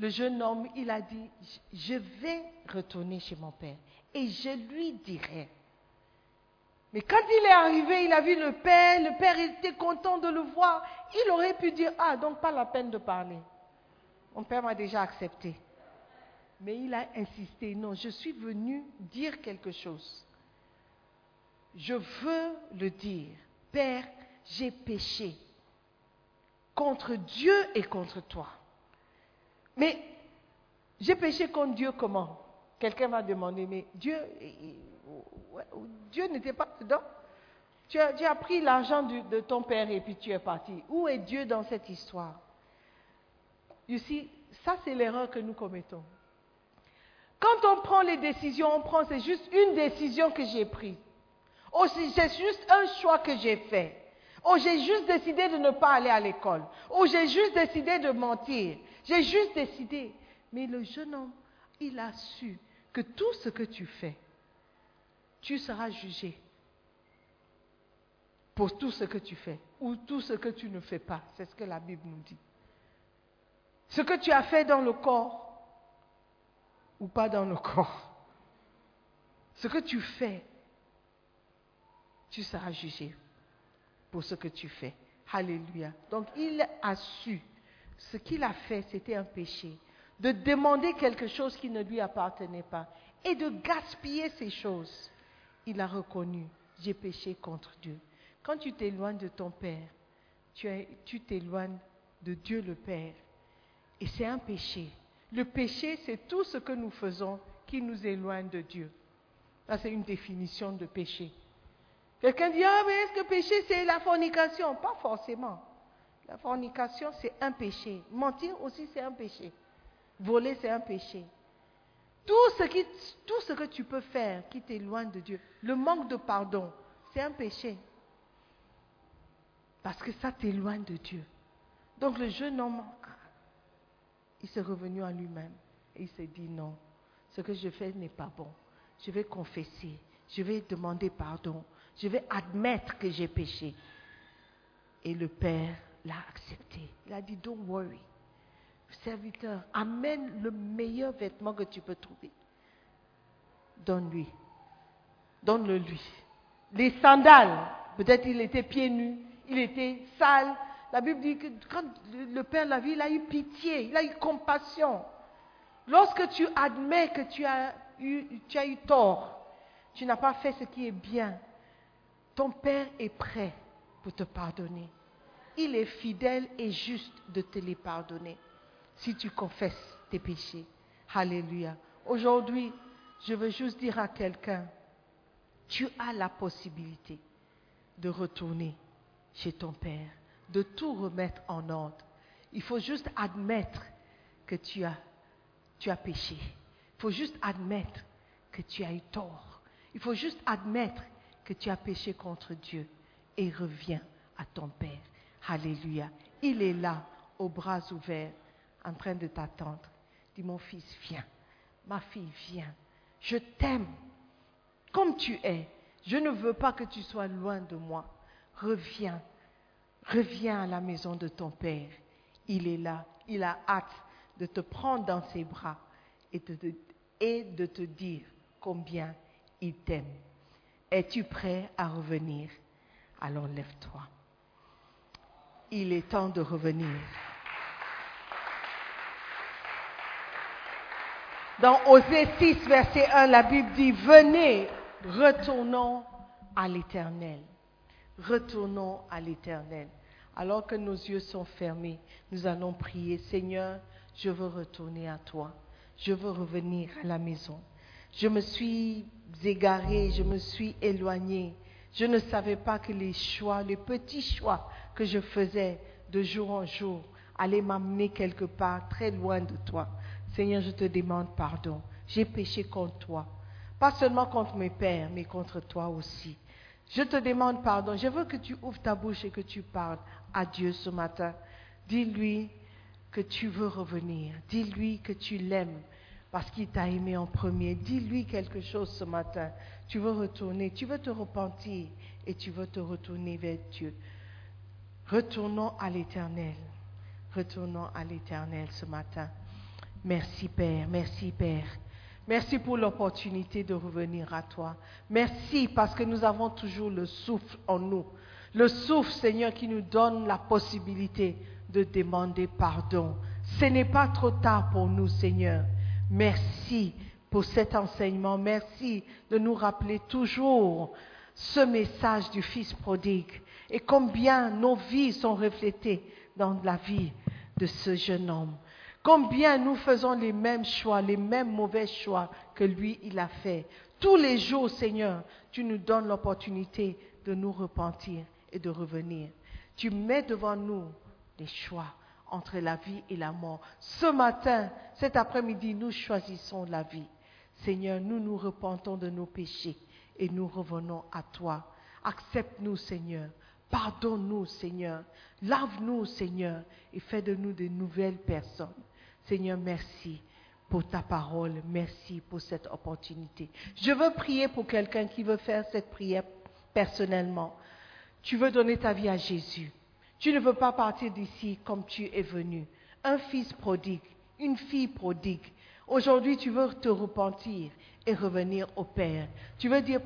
S4: Le jeune homme, il a dit, je vais retourner chez mon père et je lui dirai. Mais quand il est arrivé, il a vu le père, le père était content de le voir. Il aurait pu dire, ah, donc pas la peine de parler. Mon père m'a déjà accepté. Mais il a insisté, non, je suis venu dire quelque chose. Je veux le dire. Père, j'ai péché contre Dieu et contre toi. Mais j'ai péché contre Dieu comment? Quelqu'un va demander, mais Dieu, Dieu n'était pas dedans. Tu as, pris l'argent de ton père et puis tu es parti. Où est Dieu dans cette histoire? See, ça c'est l'erreur que nous commettons. Quand on prend les décisions, on prend, c'est juste une décision que j'ai prise. Oh, c'est juste un choix que j'ai fait. Oh, j'ai juste décidé de ne pas aller à l'école. Oh, j'ai juste décidé de mentir. J'ai juste décidé. Mais le jeune homme, il a su que tout ce que tu fais, tu seras jugé pour tout ce que tu fais ou tout ce que tu ne fais pas. C'est ce que la Bible nous dit. Ce que tu as fait dans le corps ou pas dans le corps. Ce que tu fais, tu seras jugé pour ce que tu fais. Alléluia. Donc il a su ce qu'il a fait, c'était un péché. De demander quelque chose qui ne lui appartenait pas et de gaspiller ces choses. Il a reconnu, j'ai péché contre Dieu. Quand tu t'éloignes de ton Père, tu t'éloignes de Dieu le Père. Et c'est un péché. Le péché, c'est tout ce que nous faisons qui nous éloigne de Dieu. Ça, c'est une définition de péché. Quelqu'un dit, ah, mais est-ce que péché, c'est la fornication? Pas forcément. La fornication, c'est un péché. Mentir aussi, c'est un péché. Voler, c'est un péché. Tout ce, que tu peux faire qui t'éloigne de Dieu, le manque de pardon, c'est un péché. Parce que ça t'éloigne de Dieu. Donc le jeune homme, il s'est revenu à lui-même et il s'est dit non, ce que je fais n'est pas bon. Je vais confesser, je vais demander pardon, je vais admettre que j'ai péché. Et le Père l'a accepté. Il a dit, don't worry. Serviteur, amène le meilleur vêtement que tu peux trouver. Donne-lui. Donne-le lui. Les sandales, peut-être il était pieds nus, il était sale. La Bible dit que quand le Père l'a vu, il a eu pitié, il a eu compassion. Lorsque tu admets que tu as eu, tu as eu tort, tu n'as pas fait ce qui est bien, ton Père est prêt pour te pardonner. Il est fidèle et juste de te les pardonner si tu confesses tes péchés. Alléluia. Aujourd'hui, je veux juste dire à quelqu'un, tu as la possibilité de retourner chez ton Père, de tout remettre en ordre. Il faut juste admettre que tu as, tu as péché. Il faut juste admettre que tu as eu tort. Il faut juste admettre que tu as péché contre Dieu et reviens à ton Père. Alléluia. Il est là, aux bras ouverts, en train de t'attendre. Dis, mon fils, viens. Ma fille, viens. Je t'aime comme tu es. Je ne veux pas que tu sois loin de moi. Reviens. Reviens à la maison de ton Père. Il est là. Il a hâte de te prendre dans ses bras et de, te dire combien il t'aime. Es-tu prêt à revenir? Alors lève-toi il est temps de revenir. Dans Osée 6, verset 1, la Bible dit, venez, retournons à l'Éternel. Retournons à l'Éternel. Alors que nos yeux sont fermés, nous allons prier, Seigneur, je veux retourner à toi. Je veux revenir à la maison. Je me suis égaré, je me suis éloigné. Je ne savais pas que les choix, les petits choix que je faisais de jour en jour allait m'amener quelque part très loin de toi. Seigneur, je te demande pardon. J'ai péché contre toi. Pas seulement contre mes pères, mais contre toi aussi. Je te demande pardon. Je veux que tu ouvres ta bouche et que tu parles à Dieu ce matin. Dis-lui que tu veux revenir. Dis-lui que tu l'aimes parce qu'il t'a aimé en premier. Dis-lui quelque chose ce matin. Tu veux retourner, tu veux te repentir et tu veux te retourner vers Dieu. Retournons à l'Éternel. Retournons à l'Éternel ce matin. Merci Père, merci Père. Merci pour l'opportunité de revenir à toi. Merci parce que nous avons toujours le souffle en nous. Le souffle, Seigneur, qui nous donne la possibilité de demander pardon. Ce n'est pas trop tard pour nous, Seigneur. Merci pour cet enseignement. Merci de nous rappeler toujours ce message du Fils prodigue et combien nos vies sont reflétées dans la vie de ce jeune homme. Combien nous faisons les mêmes choix, les mêmes mauvais choix que lui, il a fait. Tous les jours, Seigneur, tu nous donnes l'opportunité de nous repentir et de revenir. Tu mets devant nous les choix entre la vie et la mort. Ce matin, cet après-midi, nous choisissons la vie. Seigneur, nous nous repentons de nos péchés et nous revenons à toi. Accepte-nous, Seigneur. Pardonne-nous, Seigneur. Lave-nous, Seigneur, et fais de nous de nouvelles personnes. Seigneur, merci pour ta parole. Merci pour cette opportunité. Je veux prier pour quelqu'un qui veut faire cette prière personnellement. Tu veux donner ta vie à Jésus. Tu ne veux pas partir d'ici comme tu es venu. Un fils prodigue, une fille prodigue. Aujourd'hui, tu veux te repentir et revenir au Père. Tu veux dire,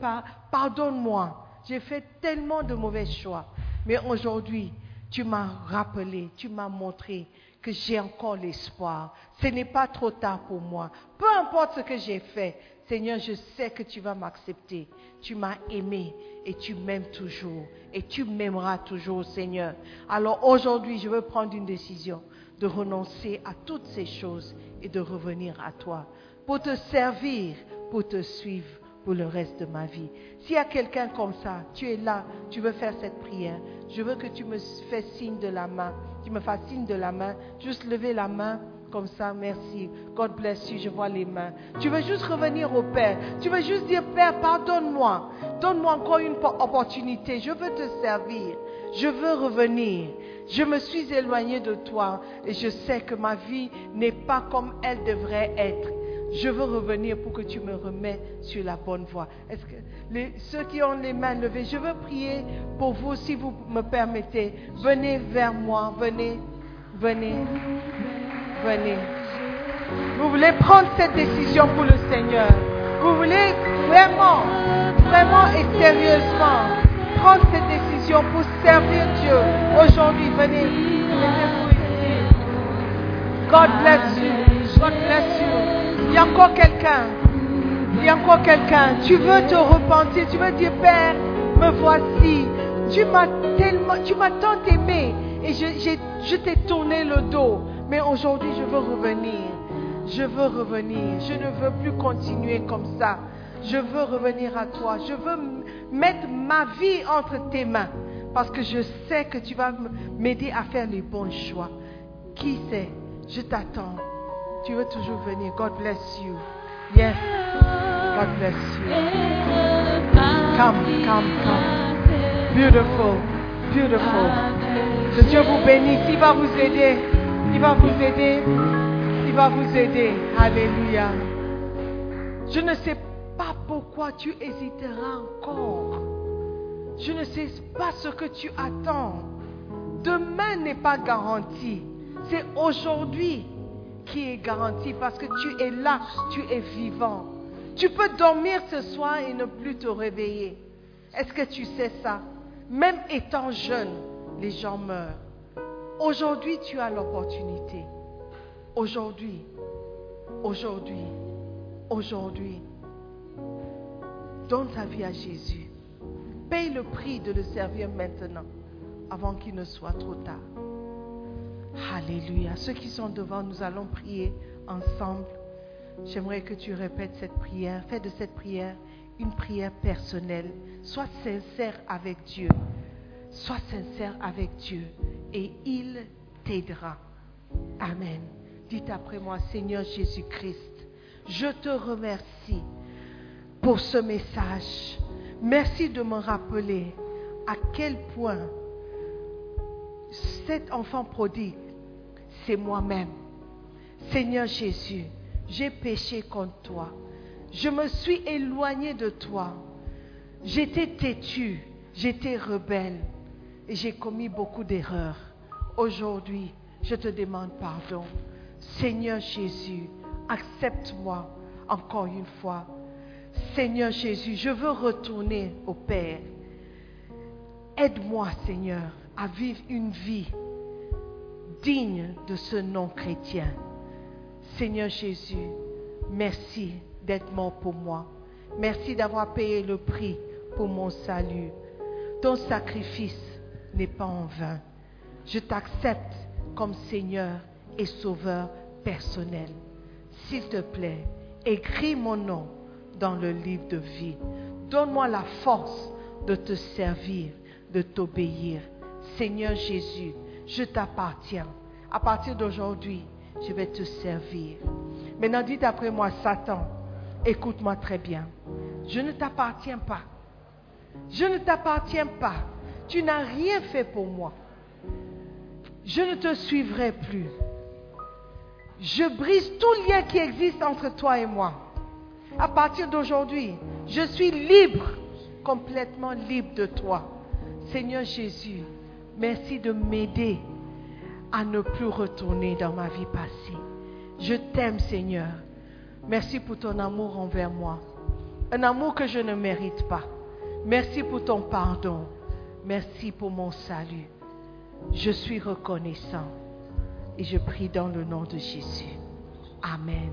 S4: pardonne-moi, j'ai fait tellement de mauvais choix. Mais aujourd'hui, tu m'as rappelé, tu m'as montré que j'ai encore l'espoir. Ce n'est pas trop tard pour moi. Peu importe ce que j'ai fait, Seigneur, je sais que tu vas m'accepter. Tu m'as aimé et tu m'aimes toujours. Et tu m'aimeras toujours, Seigneur. Alors aujourd'hui, je veux prendre une décision de renoncer à toutes ces choses et de revenir à toi pour te servir, pour te suivre pour le reste de ma vie. S'il y a quelqu'un comme ça, tu es là, tu veux faire cette prière, je veux que tu me fais signe de la main, tu me fasses signe de la main, juste lever la main comme ça, merci. God bless you, je vois les mains. Tu veux juste revenir au Père. Tu veux juste dire, Père, pardonne-moi. Donne-moi encore une opportunité. Je veux te servir. Je veux revenir. Je me suis éloigné de toi et je sais que ma vie n'est pas comme elle devrait être. Je veux revenir pour que tu me remets sur la bonne voie. Est-ce que ceux qui ont les mains levées, je veux prier pour vous si vous me permettez. Venez vers moi, venez, venez, venez. Vous voulez prendre cette décision pour le Seigneur. Vous voulez vraiment, vraiment et sérieusement prendre cette décision pour servir Dieu. Aujourd'hui, venez, mettez-vous ici. God bless you. Il y a encore quelqu'un. Il y a encore quelqu'un. Tu veux te repentir. Tu veux dire, Père, me voici. Tu m'as tellement, tu m'as tant aimé. Et je, t'ai tourné le dos. Mais aujourd'hui, je veux revenir. Je veux revenir. Je ne veux plus continuer comme ça. Je veux revenir à toi. Je veux mettre ma vie entre tes mains. Parce que je sais que tu vas m'aider à faire les bons choix. Qui sait? Je t'attends. Tu veux toujours venir. God bless you. Yes. God bless you. Come, come, come. Beautiful. Beautiful. Que Dieu vous bénisse. Il va vous aider. Il va vous aider. Il va vous aider. Alléluia. Je ne sais pas pourquoi tu hésiteras encore. Je ne sais pas ce que tu attends. Demain n'est pas garanti. C'est aujourd'hui qui est garanti parce que tu es là, tu es vivant. Tu peux dormir ce soir et ne plus te réveiller. Est-ce que tu sais ça? Même étant jeune, les gens meurent. Aujourd'hui, tu as l'opportunité. Aujourd'hui, aujourd'hui, aujourd'hui, donne ta vie à Jésus. Paye le prix de le servir maintenant, avant qu'il ne soit trop tard. Alléluia. Ceux qui sont devant, nous allons prier ensemble. J'aimerais que tu répètes cette prière. Fais de cette prière une prière personnelle. Sois sincère avec Dieu. Sois sincère avec Dieu et il t'aidera. Amen. Dites après moi, Seigneur Jésus-Christ, je te remercie pour ce message. Merci de me rappeler à quel point cet enfant prodigue, c'est moi-même. Seigneur Jésus, j'ai péché contre toi. Je me suis éloigné de toi. J'étais têtu, j'étais rebelle et j'ai commis beaucoup d'erreurs. Aujourd'hui, je te demande pardon. Seigneur Jésus, accepte-moi encore une fois. Seigneur Jésus, je veux retourner au Père. Aide-moi, Seigneur, à vivre une vie digne de ce nom chrétien. Seigneur Jésus, merci d'être mort pour moi. Merci d'avoir payé le prix pour mon salut. Ton sacrifice n'est pas en vain. Je t'accepte comme Seigneur et Sauveur personnel. S'il te plaît, écris mon nom dans le livre de vie. Donne-moi la force de te servir, de t'obéir. Seigneur Jésus, je t'appartiens. À partir d'aujourd'hui, je vais te servir. Maintenant, dites après moi, Satan, écoute-moi très bien. Je ne t'appartiens pas. Je ne t'appartiens pas. Tu n'as rien fait pour moi. Je ne te suivrai plus. Je brise tout lien qui existe entre toi et moi. À partir d'aujourd'hui, je suis libre, complètement libre de toi. Seigneur Jésus, merci de m'aider à ne plus retourner dans ma vie passée. Je t'aime, Seigneur. Merci pour ton amour envers moi. Un amour que je ne mérite pas. Merci pour ton pardon. Merci pour mon salut. Je suis reconnaissant et je prie dans le nom de Jésus. Amen.